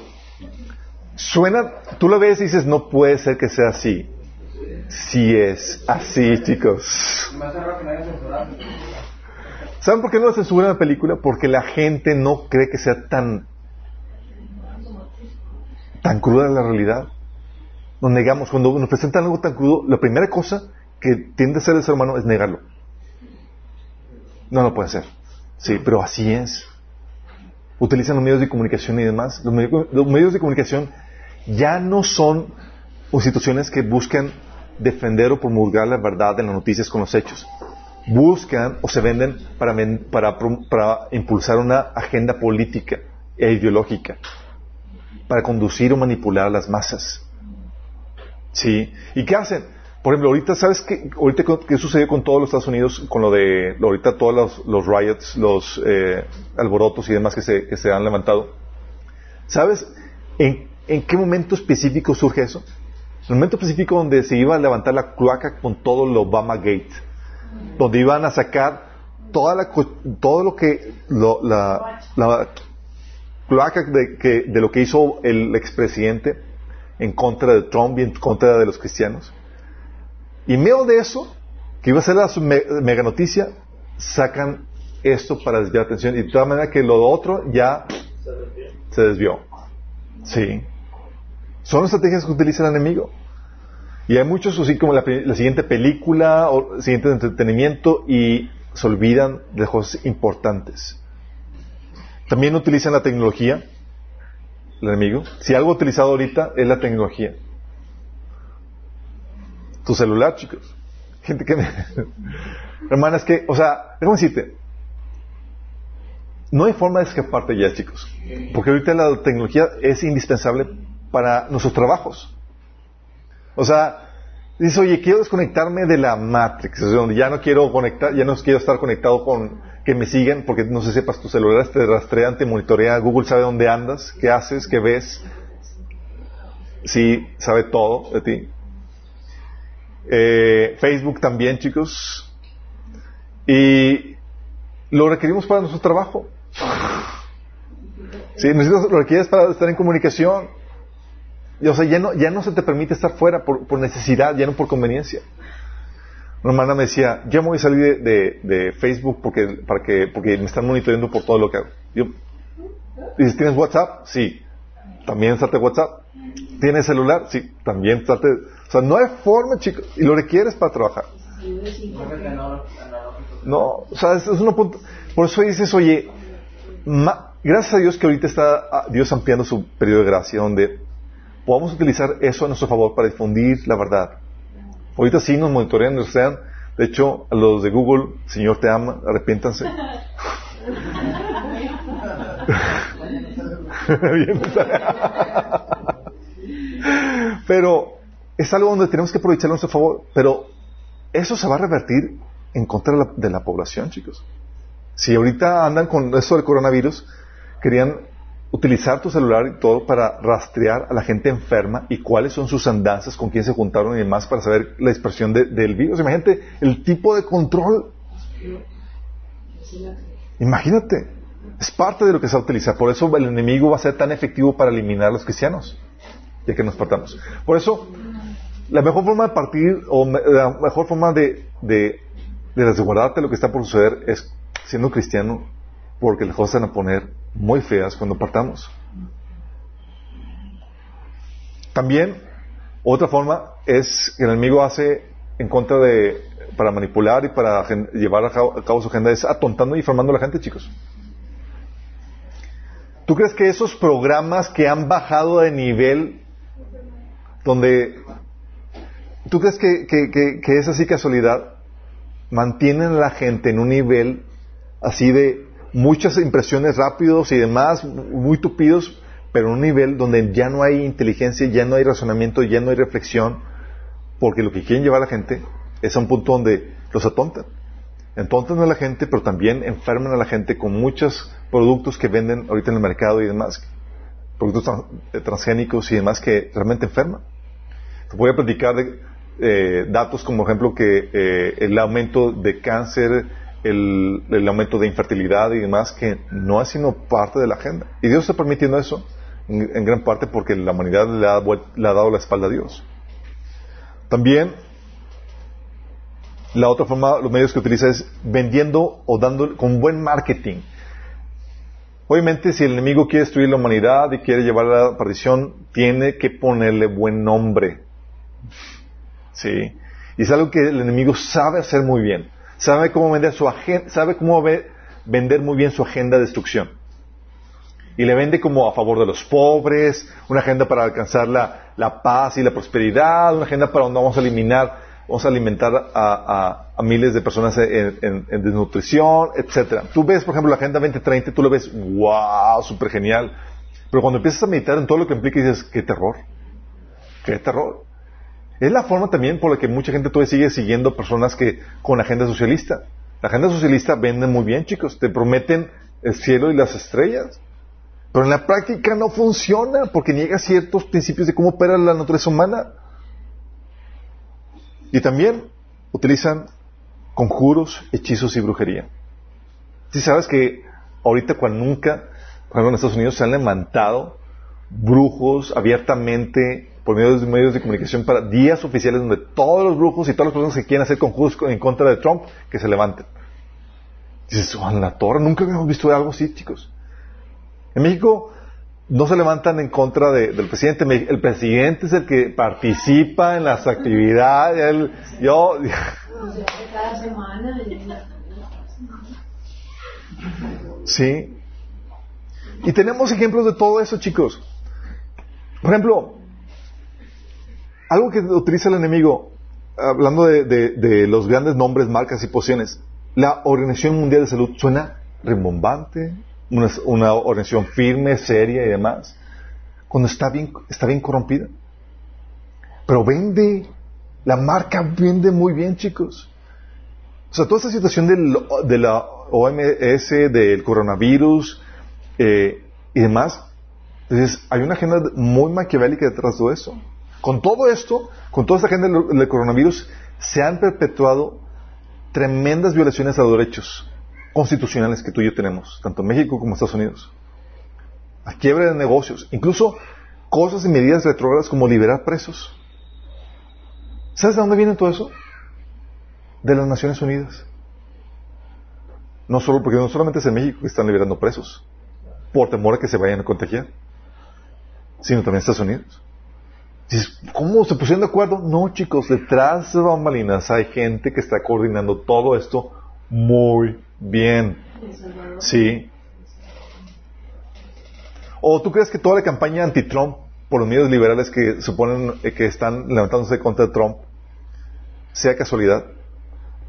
suena, tú lo ves y dices, no puede ser que sea así. Si es así, chicos. ¿Saben por qué no censuran la película? Porque la gente no cree que sea tan tan cruda la realidad. Nos negamos. Cuando nos presentan algo tan crudo, la primera cosa que tiende a hacer el ser humano es negarlo. No lo puede ser. Sí, pero así es. Utilizan los medios de comunicación y demás. Los, medios de comunicación ya no son instituciones que buscan defender o promulgar la verdad de las noticias con los hechos. Buscan o se venden para, para, para impulsar una agenda política e ideológica para conducir o manipular a las masas. ¿Sí? ¿Y qué hacen? Por ejemplo, ahorita, ¿sabes qué, ahorita qué sucedió con todos los Estados Unidos? Con lo de, ahorita todos los, riots, los eh, alborotos y demás que se, que se han levantado. ¿Sabes en, en qué momento específico surge eso? En el momento específico donde se iba a levantar la cloaca con todo el Obama Gate. Donde iban a sacar toda la, todo lo que, la, la cloaca de, que, de lo que hizo el expresidente en contra de Trump y en contra de los cristianos. Y medio de eso, que iba a ser la mega noticia, sacan esto para desviar atención y de todas manera que lo otro ya se desvió. Sí. Son estrategias que utiliza el enemigo. Y hay muchos así como la, la siguiente película o siguiente entretenimiento y se olvidan de cosas importantes. También utilizan la tecnología, el enemigo. Si algo utilizado ahorita es la tecnología. Tu celular, chicos. Gente que me... Hermanas, que, o sea, déjame decirte, no hay forma de escaparte ya, chicos. Porque ahorita la tecnología es indispensable para nuestros trabajos. O sea, dices, oye, quiero desconectarme de la Matrix, donde ya no quiero conectar, ya no quiero estar conectado con que me siguen, porque no sé sepas, tu celular te rastrean, te monitorea, Google sabe dónde andas, qué haces, qué ves. Sí, sabe todo de ti. Eh, Facebook también, chicos. Y lo requerimos para nuestro trabajo. Sí, lo requieres para estar en comunicación. Y, o sea, ya no, ya no se te permite estar fuera por necesidad, ya no por conveniencia. Una hermana me decía, ya me voy a salir de, Facebook porque, para que, porque me están monitoreando por todo lo que hago. Yo, dices, ¿tienes WhatsApp? Sí. ¿También salte WhatsApp? ¿Tienes celular? Sí. También salte... O sea, no hay forma, chicos. Y lo requieres para trabajar. No, o sea, es, es punto. Por eso dices, oye, gracias a Dios que ahorita está ah, Dios ampliando su periodo de gracia, donde podamos utilizar eso a nuestro favor para difundir la verdad. Ahorita sí nos monitorean, nos sean. De hecho, a los de Google, Señor te ama, arrepiéntanse. pero es algo donde tenemos que aprovechar a nuestro favor. Pero eso se va a revertir en contra de la, de la población, chicos. Si ahorita andan con eso del coronavirus, querían utilizar tu celular y todo para rastrear a la gente enferma y cuáles son sus andanzas, con quién se juntaron y demás para saber la dispersión del virus. Imagínate el tipo de control. Imagínate. Es parte de lo que se va a utilizar. Por eso el enemigo va a ser tan efectivo para eliminar a los cristianos, ya que nos partamos. Por eso, la mejor forma de partir, o la mejor forma de, de, de resguardarte lo que está por suceder es siendo cristiano porque las cosas a poner muy feas cuando partamos. También, otra forma es que el enemigo hace en contra de, para manipular y para llevar a cabo, su agenda, es atontando y formando a la gente, chicos. ¿Tú crees que esos programas que han bajado de nivel, donde, ¿tú crees que, que es así casualidad? Mantienen a la gente en un nivel así de muchas impresiones rápidos y demás, muy tupidos, pero en un nivel donde ya no hay inteligencia, ya no hay razonamiento, ya no hay reflexión, porque lo que quieren llevar a la gente es a un punto donde los atontan. Entontan a la gente, pero también enferman a la gente con muchos productos que venden ahorita en el mercado y demás, productos eh, transgénicos y demás que realmente enferman. Te voy a platicar de eh, datos como ejemplo que eh, el aumento de cáncer, el, aumento de infertilidad y demás, que no ha sido parte de la agenda. Y Dios está permitiendo eso en, gran parte porque la humanidad le ha, le ha dado la espalda a Dios. También la otra forma, los medios que utiliza es vendiendo o dando con buen marketing. Obviamente, si el enemigo quiere destruir la humanidad y quiere llevar a la perdición, tiene que ponerle buen nombre. Sí. Y es algo que el enemigo sabe hacer muy bien. Sabe cómo vender su agenda, sabe cómo vender muy bien su agenda de destrucción. Y le vende como a favor de los pobres, una agenda para alcanzar la, la paz y la prosperidad, una agenda para donde vamos a eliminar vamos a alimentar a, miles de personas en, desnutrición, etcétera. Tú ves, por ejemplo, la Agenda 2030, tú lo ves, wow, súper genial. Pero cuando empiezas a meditar en todo lo que implica, dices, qué terror, qué terror. Es la forma también por la que mucha gente todavía sigue siguiendo personas que con agenda socialista. La agenda socialista vende muy bien, chicos. Te prometen el cielo y las estrellas. Pero en la práctica no funciona porque niega ciertos principios de cómo opera la naturaleza humana. Y también utilizan conjuros, hechizos y brujería. Si sabes que ahorita cuando nunca, por ejemplo en Estados Unidos se han levantado brujos abiertamente por medio de medios de comunicación para días oficiales donde todos los brujos y todas las personas que quieren hacer conjuros en contra de Trump, que se levanten. Dices, oh, en la torre, nunca habíamos visto algo así, chicos. En México no se levantan en contra del presidente. El presidente es el que participa en las actividades. yo. Sí. Y tenemos ejemplos de todo eso, chicos. Por ejemplo, algo que utiliza el enemigo, hablando de, los grandes nombres, marcas y pociones, la Organización Mundial de Salud suena rimbombante, una, organización firme, seria y demás, cuando está bien, está bien corrompida. Pero vende, la marca vende muy bien, chicos. O sea, toda esta situación de la OMS, del coronavirus eh, y demás, entonces hay una agenda muy maquiavélica detrás de eso. Con todo esto, con toda esta agenda del coronavirus, se han perpetuado tremendas violaciones a los derechos constitucionales que tú y yo tenemos, tanto México como Estados Unidos. A quiebre de negocios, incluso cosas y medidas retrógradas como liberar presos. ¿Sabes de dónde viene todo eso? De las Naciones Unidas. No solo, porque no solamente es en México que están liberando presos, por temor a que se vayan a contagiar, sino también en Estados Unidos. ¿Cómo se pusieron de acuerdo? No, chicos, detrás de bambalinas hay gente que está coordinando todo esto muy bien. Sí. ¿O tú crees que toda la campaña anti-Trump por los medios liberales que suponen eh, que están levantándose contra Trump sea casualidad?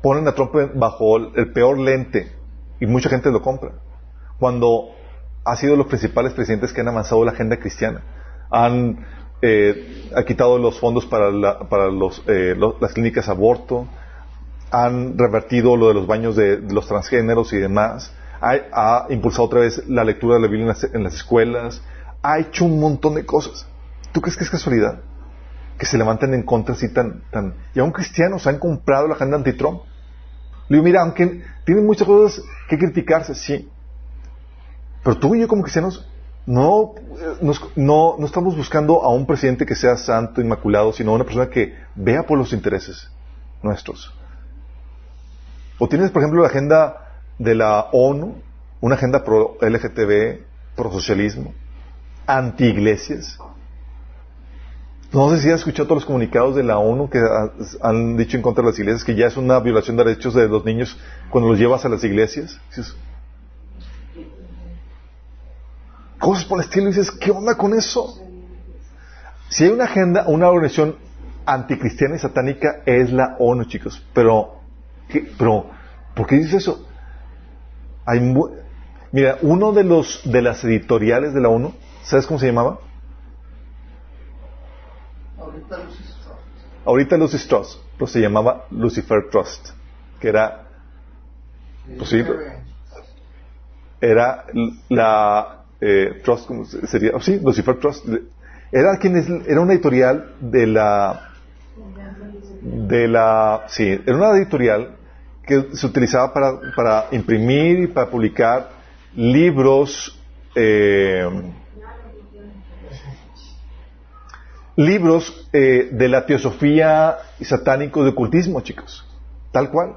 Ponen a Trump bajo el peor lente y mucha gente lo compra. Cuando ha sido los principales presidentes que han avanzado la agenda cristiana. Han eh, quitado los fondos para, para los, eh, las clínicas aborto, han revertido lo de los baños de, los transgéneros y demás, ha, impulsado otra vez la lectura de la Biblia en las, escuelas, ha hecho un montón de cosas. ¿Tú crees que es casualidad? Que se levanten en contra así tan, tan... Y aún cristianos han comprado la agenda anti-Trump. Le digo, mira, aunque tienen muchas cosas que criticarse, sí. Pero tú y yo como cristianos no, no, no estamos buscando a un presidente que sea santo, inmaculado, sino a una persona que vea por los intereses nuestros. O tienes, por ejemplo, la agenda de la ONU, una agenda pro LGTB, pro socialismo, anti iglesias. No sé si has escuchado todos los comunicados de la ONU que han dicho en contra de las iglesias que ya es una violación de derechos de los niños cuando los llevas a las iglesias. Cosas por el estilo y dices, ¿qué onda con eso? Si hay una agenda, una organización anticristiana y satánica es la ONU, chicos. Pero, pero ¿por qué dices eso? Hay Mira, uno de los de las editoriales de la ONU, ¿sabes cómo se llamaba? Ahorita Lucy Trust. Ahorita Lucy Trust, pero se llamaba Lucifer Trust, que era, pues era la eh, Trust, ¿cómo sería? Sí, Lucifer Trust. Era quien era una editorial de la de la sí, era una editorial que se utilizaba para, para imprimir y para publicar libros eh, libros eh, de la teosofía satánico de ocultismo, chicos. Tal cual.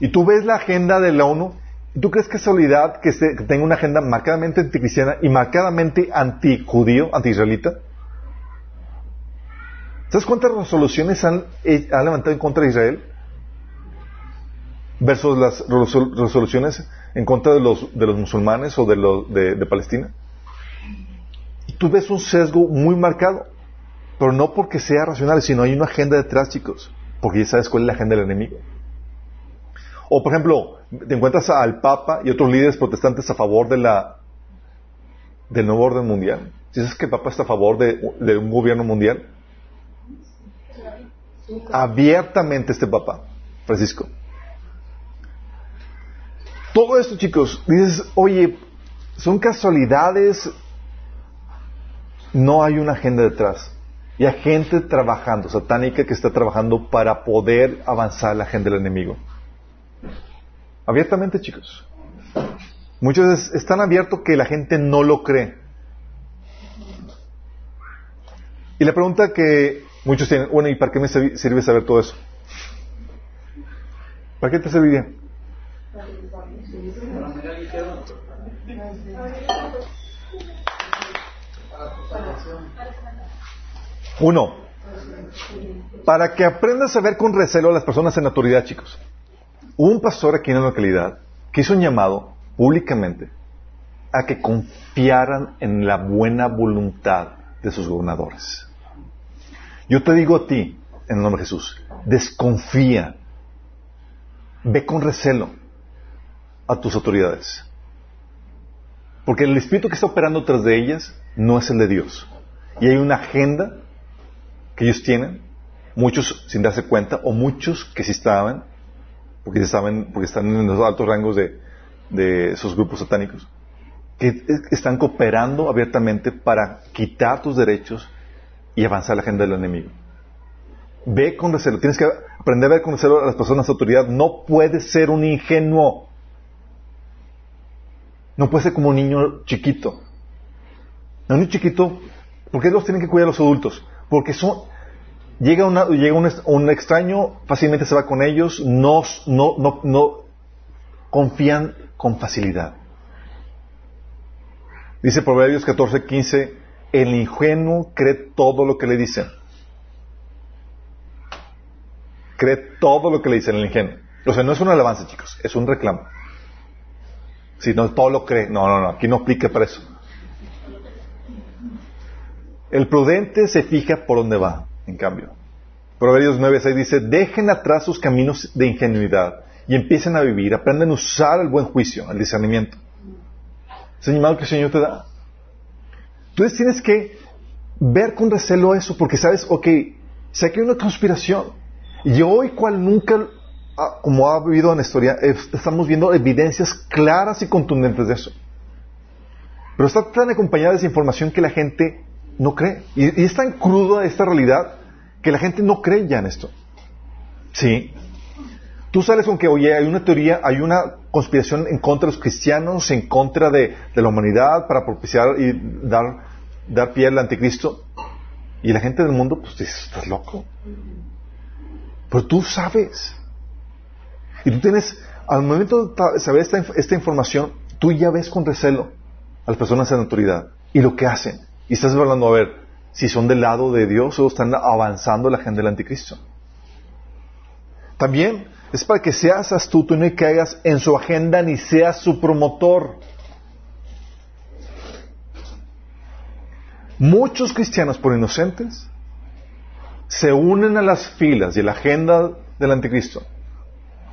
Y tú ves la agenda de la ONU, tú crees que es casualidad que, tenga una agenda marcadamente anticristiana y marcadamente antijudío, anti-israelita. ¿Sabes cuántas resoluciones han, levantado en contra de Israel? versus las resoluciones en contra de los, de los musulmanes o de, los, de, Palestina. Tú ves un sesgo muy marcado, pero no porque sea racional, sino hay una agenda detrás, chicos, porque ya sabes cuál es la agenda del enemigo. O, por ejemplo, te encuentras al Papa y otros líderes protestantes a favor de la, del nuevo orden mundial. Sabes que el Papa está a favor de, de un gobierno mundial, abiertamente este Papa, Francisco. Todo esto, chicos, dices, oye, son casualidades, no hay una agenda detrás. Y hay gente trabajando, satánica, que está trabajando para poder avanzar la agenda del enemigo. Abiertamente, chicos. Muchas veces es tan abierto que la gente no lo cree. Y la pregunta que muchos tienen, bueno, ¿y para qué me sirve saber todo eso? ¿Para qué te serviría? Uno, para que aprendas a ver con recelo a las personas en autoridad, chicos. Un pastor aquí en la localidad que hizo un llamado públicamente a que confiaran en la buena voluntad de sus gobernadores. Yo te digo a ti, en el nombre de Jesús, desconfía, ve con recelo a tus autoridades. Porque el espíritu que está operando tras de ellas no es el de Dios. Y hay una agenda que ellos tienen, muchos sin darse cuenta, o muchos que sí estaban, porque, saben, porque están en los altos rangos de, de esos grupos satánicos, que están cooperando abiertamente para quitar tus derechos y avanzar la agenda del enemigo. Ve con recelo, tienes que aprender a ver con recelo a las personas de autoridad. No puedes ser un ingenuo. No puede ser como un niño chiquito. Un niño chiquito, ¿por qué los tienen que cuidar los adultos? Porque son, llega, una, un, extraño, fácilmente se va con ellos, no, no, confían con facilidad. Dice Proverbios 14, 15, el ingenuo cree todo lo que le dicen. Cree todo lo que le dicen el ingenuo. O sea, no es un alabanza, chicos, es un reclamo. Si no, todo lo cree. No, no, no, aquí no aplica para eso. El prudente se fija por dónde va, en cambio. Proverbios 9.6 dice, dejen atrás sus caminos de ingenuidad y empiecen a vivir, aprenden a usar el buen juicio, el discernimiento. Es el que el Señor te da. Entonces tienes que ver con recelo eso, porque sabes, ok, sé que hay una conspiración. Y hoy, cual nunca Ah, como ha habido en la historia, estamos viendo evidencias claras y contundentes de eso. Pero está tan acompañada de esa información que la gente no cree. Y, es tan cruda esta realidad que la gente no cree ya en esto. Sí. Tú sales con que, oye, hay una teoría, hay una conspiración en contra de los cristianos, en contra de, la humanidad, para propiciar y dar, dar pie al anticristo. Y la gente del mundo, pues dice, estás loco. Pero tú sabes. Y tú tienes, al momento de saber esta, información, tú ya ves con recelo a las personas en autoridad y lo que hacen. Y estás hablando a ver si son del lado de Dios o están avanzando la agenda del anticristo. También es para que seas astuto y no caigas en su agenda ni seas su promotor. Muchos cristianos, por inocentes, se unen a las filas y a la agenda del anticristo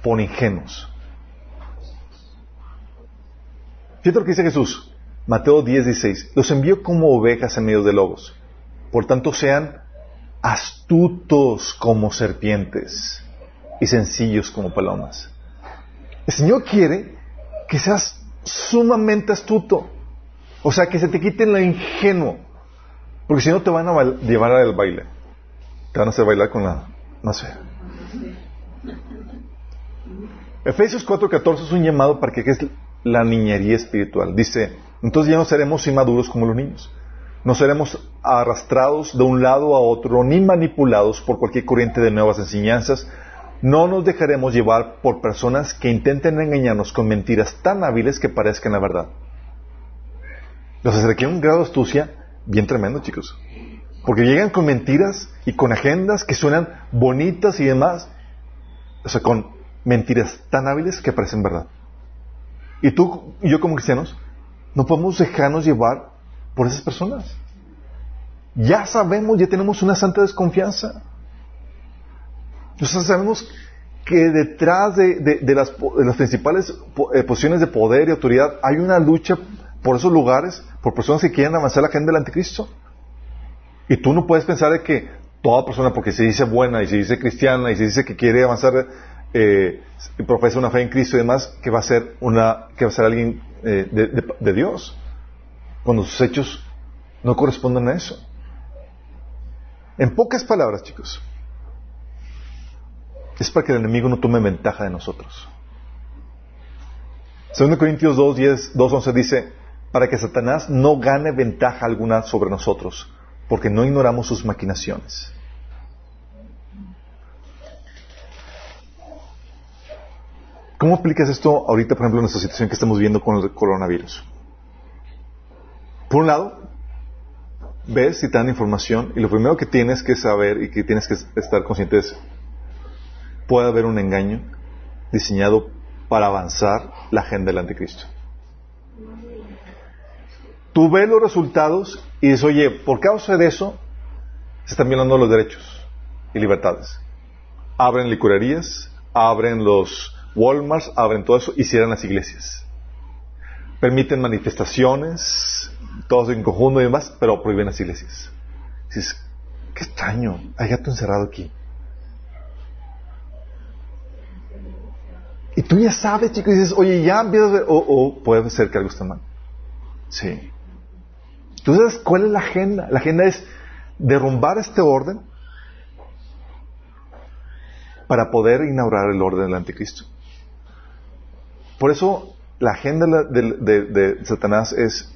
por ingenuos. Fíjate lo que dice Jesús, Mateo 10, 16. Los envío como ovejas en medio de lobos. Por tanto, sean astutos como serpientes y sencillos como palomas. El Señor quiere que seas sumamente astuto. O sea, que se te quite lo ingenuo. Porque si no te van a llevar al baile. Te van a hacer bailar con la no sé. Efesios 4:14 es un llamado para que es la niñería espiritual. Dice, entonces ya no seremos inmaduros como los niños. No seremos arrastrados de un lado a otro ni manipulados por cualquier corriente de nuevas enseñanzas. No nos dejaremos llevar por personas que intenten engañarnos con mentiras tan hábiles que parezcan la verdad. Los requiere un grado de astucia bien tremendo, chicos. Porque llegan con mentiras y con agendas que suenan bonitas y demás. O sea, con mentiras tan hábiles que parecen verdad. Y tú y yo como cristianos no podemos dejarnos llevar por esas personas. Ya sabemos, ya tenemos una santa desconfianza. Nosotros sabemos que detrás de, las, las, principales eh, posiciones de poder y autoridad hay una lucha por esos lugares, por personas que quieren avanzar la agenda del anticristo. Y tú no puedes pensar de que toda persona, porque se dice buena y se dice cristiana y se dice que quiere avanzar, eh, profesa una fe en Cristo y demás, que va a ser una, que va a ser alguien eh, de, Dios, cuando sus hechos no corresponden a eso. En pocas palabras, chicos, es para que el enemigo no tome ventaja de nosotros. 2 Corintios 2, 10, 2, 11 dice, para que Satanás no gane ventaja alguna sobre nosotros, porque no ignoramos sus maquinaciones. ¿Cómo aplicas esto ahorita, por ejemplo, en esta situación que estamos viendo con el coronavirus? Por un lado, ves si te dan información y lo primero que tienes que saber y que tienes que estar consciente es, puede haber un engaño diseñado para avanzar la agenda del anticristo. Tú ves los resultados y dices, oye, por causa de eso, se están violando los derechos y libertades. Abren licorerías, abren los Walmart, abren todo eso y cierran las iglesias. Permiten manifestaciones, todos en conjunto y demás, pero prohíben las iglesias. Dices, qué extraño, hay gato encerrado aquí. Y tú ya sabes, chicos, dices, oye, ya empiezas o, o puede ser que algo esté mal. Sí. ¿Tú sabes cuál es la agenda? La agenda es derrumbar este orden para poder inaugurar el orden del anticristo. Por eso la agenda de, Satanás es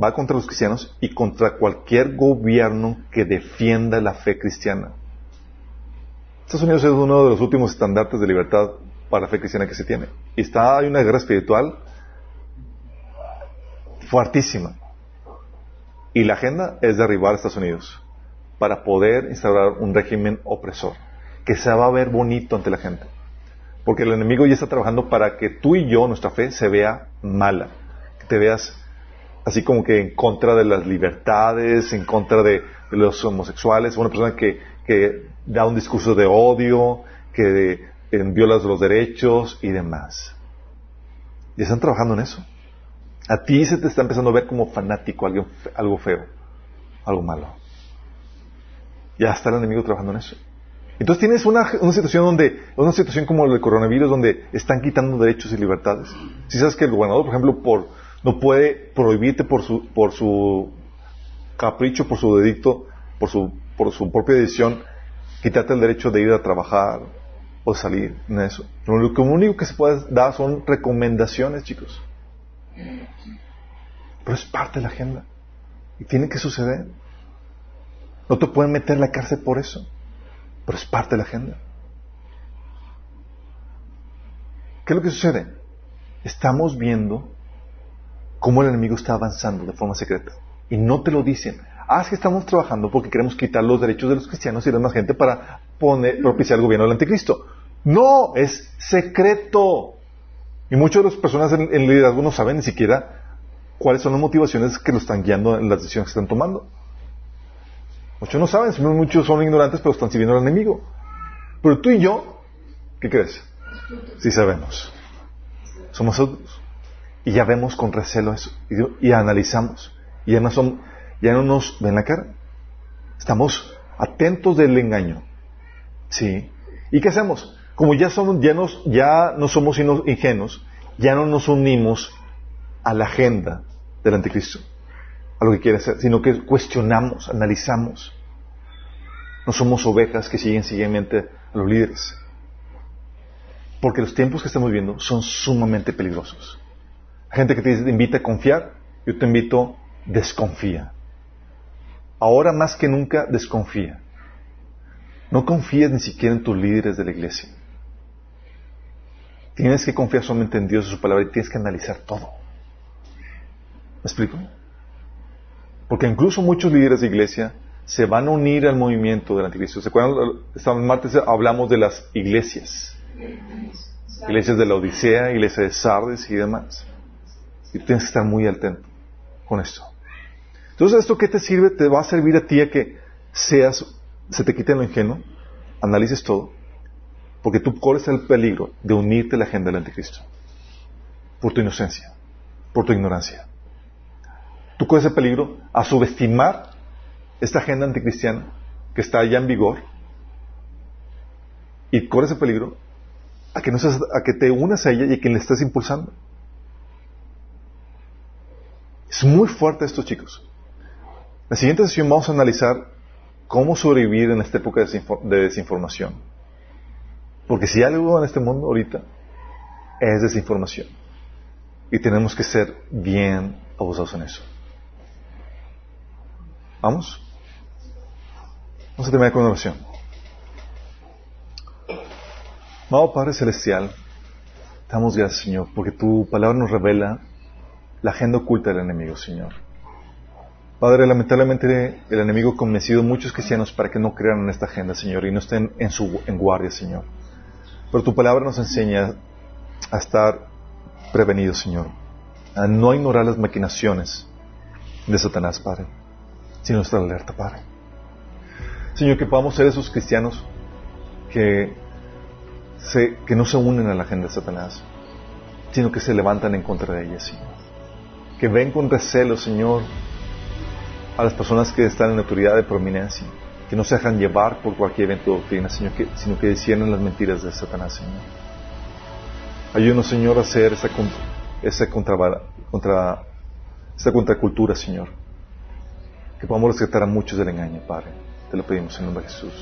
va contra los cristianos y contra cualquier gobierno que defienda la fe cristiana. Estados Unidos es uno de los últimos estandartes de libertad para la fe cristiana que se tiene. Y está, hay una guerra espiritual fuertísima. Y la agenda es derribar a Estados Unidos para poder instaurar un régimen opresor que se va a ver bonito ante la gente. Porque el enemigo ya está trabajando para que tú y yo, nuestra fe, se vea mala. Que te veas así como que en contra de las libertades, en contra de, los homosexuales, una persona que, da un discurso de odio, que viola los derechos y demás. Y están trabajando en eso. A ti se te está empezando a ver como fanático, algo feo, algo malo. Ya está el enemigo trabajando en eso. Entonces tienes una, una, situación donde, una situación como el coronavirus donde están quitando derechos y libertades. Si sabes que el gobernador, por ejemplo, por, no puede prohibirte por su, por su capricho, por su dedicto, por su, por su propia decisión, quitarte el derecho de ir a trabajar o salir en eso. Lo único que se puede dar son recomendaciones, chicos. Pero es parte de la agenda. Y tiene que suceder. No te pueden meter en la cárcel por eso. Pero es parte de la agenda. ¿Qué es lo que sucede? Estamos viendo cómo el enemigo está avanzando de forma secreta. Y no te lo dicen. Ah, es que estamos trabajando porque queremos quitar los derechos de los cristianos y de demás gente para poner, propiciar el gobierno del anticristo. No, es secreto. Y muchas de las personas en el liderazgo no saben ni siquiera cuáles son las motivaciones que lo están guiando en las decisiones que están tomando. Muchos no saben, muchos son ignorantes, pero están sirviendo al enemigo. Pero tú y yo, ¿qué crees? Sí sabemos. Somos adultos. Y ya vemos con recelo eso. Y, analizamos. Y ya no, son, ya no nos ven la cara. Estamos atentos del engaño. ¿Sí? ¿Y qué hacemos? Como ya, somos, ya, ya no somos ingenuos, ya no nos unimos a la agenda del anticristo, a lo que quiere hacer, sino que cuestionamos, analizamos. No somos ovejas que siguen ciegamente a los líderes. Porque los tiempos que estamos viviendo son sumamente peligrosos. gente que te invita a confiar, yo te invito, desconfía. Ahora más que nunca, desconfía. No confíes ni siquiera en tus líderes de la iglesia. Tienes que confiar solamente en Dios y su palabra y tienes que analizar todo. ¿Me explico? Porque incluso muchos líderes de iglesia se van a unir al movimiento del anticristo. ¿Se acuerdan? Esta martes hablamos de las iglesias. Iglesias de la Odisea, iglesia de Sardes y demás. Y tienes que estar muy atento con esto. Entonces, ¿esto qué te sirve? Te va a servir a ti a que seas, se te quite lo ingenuo, analices todo, porque tú corres el peligro de unirte a la agenda del anticristo. Por tu inocencia, por tu ignorancia. Tú corres el peligro a subestimar esta agenda anticristiana que está ya en vigor y corres el peligro a que, no seas, a que te unas a ella y a quien le estés impulsando. Es muy fuerte esto, chicos. En la siguiente sesión vamos a analizar cómo sobrevivir en esta época de desinformación. Porque si hay algo en este mundo ahorita, es desinformación. Y tenemos que ser bien abusados en eso. ¿Vamos? Vamos a terminar con una oración. Amado Padre Celestial, damos gracias, Señor, porque tu palabra nos revela la agenda oculta del enemigo, Señor. Padre, lamentablemente el enemigo ha convencido a muchos cristianos para que no crean en esta agenda, Señor, y no estén en, su, en guardia, Señor. Pero tu palabra nos enseña a estar prevenidos, Señor, a no ignorar las maquinaciones de Satanás, Padre, sino estar alerta, Padre. Señor, que podamos ser esos cristianos que, que no se unen a la agenda de Satanás, sino que se levantan en contra de ella, Señor. Que ven con recelo, Señor, a las personas que están en autoridad de prominencia, que no se dejan llevar por cualquier evento de doctrina, sino que disciernen las mentiras de Satanás, Señor. Ayúdanos, Señor, a hacer esa, esa, contra, contra, esa contracultura, Señor. Que podamos rescatar a muchos del engaño, Padre. Te lo pedimos en nombre de Jesús.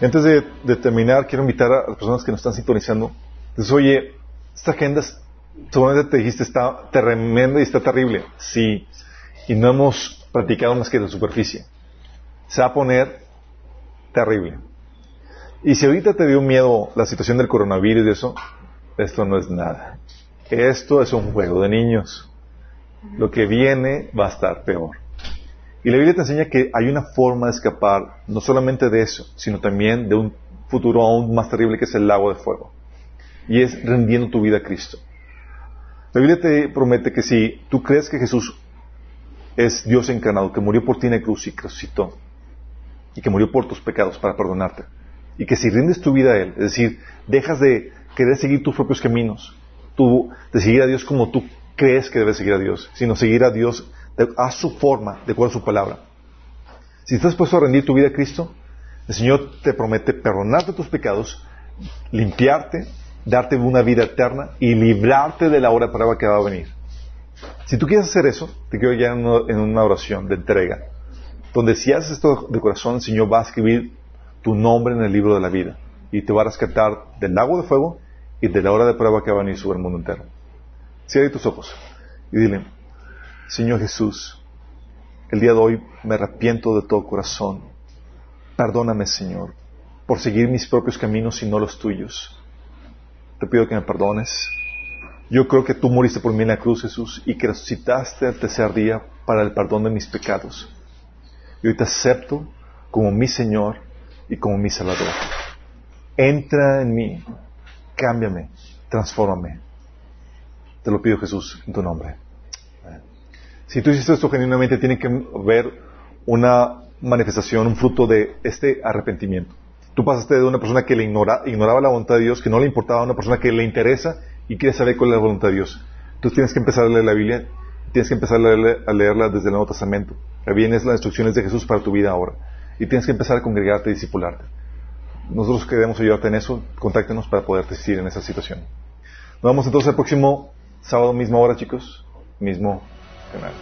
Y antes de, terminar, quiero invitar a las personas que nos están sintonizando. Entonces, oye, esta agenda, seguramente te dijiste, está tremenda y está terrible. Sí. Y no hemos practicado más que la superficie. Se va a poner terrible. Y si ahorita te dio miedo la situación del coronavirus y eso, esto no es nada. Esto es un juego de niños. Lo que viene va a estar peor. Y la Biblia te enseña que hay una forma de escapar, no solamente de eso, sino también de un futuro aún más terrible que es el lago de fuego. Y es rendiendo tu vida a Cristo. La Biblia te promete que si tú crees que Jesús es Dios encarnado, que murió por ti en la cruz y resucitó, y que murió por tus pecados para perdonarte, y que si rindes tu vida a Él, es decir, dejas de querer seguir tus propios caminos, tú, de seguir a Dios como tú crees que debes seguir a Dios, sino seguir a Dios a su forma, de acuerdo a su palabra. Si estás dispuesto a rendir tu vida a Cristo, el Señor te promete perdonarte tus pecados, limpiarte, darte una vida eterna y librarte de la hora de prueba que va a venir. Si tú quieres hacer eso, te quiero ya en una oración de entrega, donde si haces esto de corazón, el Señor va a escribir tu nombre en el libro de la vida y te va a rescatar del lago de fuego y de la hora de prueba que va a venir sobre el mundo entero. Cierra tus ojos y dile, Señor Jesús, el día de hoy me arrepiento de todo corazón. Perdóname, Señor, por seguir mis propios caminos y no los tuyos. Te pido que me perdones Yo creo que tú moriste por mí en la cruz, Jesús, y que resucitaste al tercer día para el perdón de mis pecados. Y hoy te acepto como mi Señor y como mi Salvador. Entra en mí, cámbiame, transfórmame. Te lo pido, Jesús, en tu nombre. Si tú hiciste esto genuinamente, tiene que haber una manifestación, un fruto de este arrepentimiento. Tú pasaste de una persona que le ignoraba la voluntad de Dios, que no le importaba, a una persona que le interesa y quiere saber cuál es la voluntad de Dios. Entonces tienes que empezar a leer la Biblia, tienes que empezar a, leerla desde el Nuevo Testamento. Vienes las instrucciones de Jesús para tu vida ahora. Y tienes que empezar a congregarte y discipularte. Nosotros queremos ayudarte en eso, contáctenos para poder asistir en esa situación. Nos vemos entonces el próximo sábado, misma hora, chicos, mismo Amen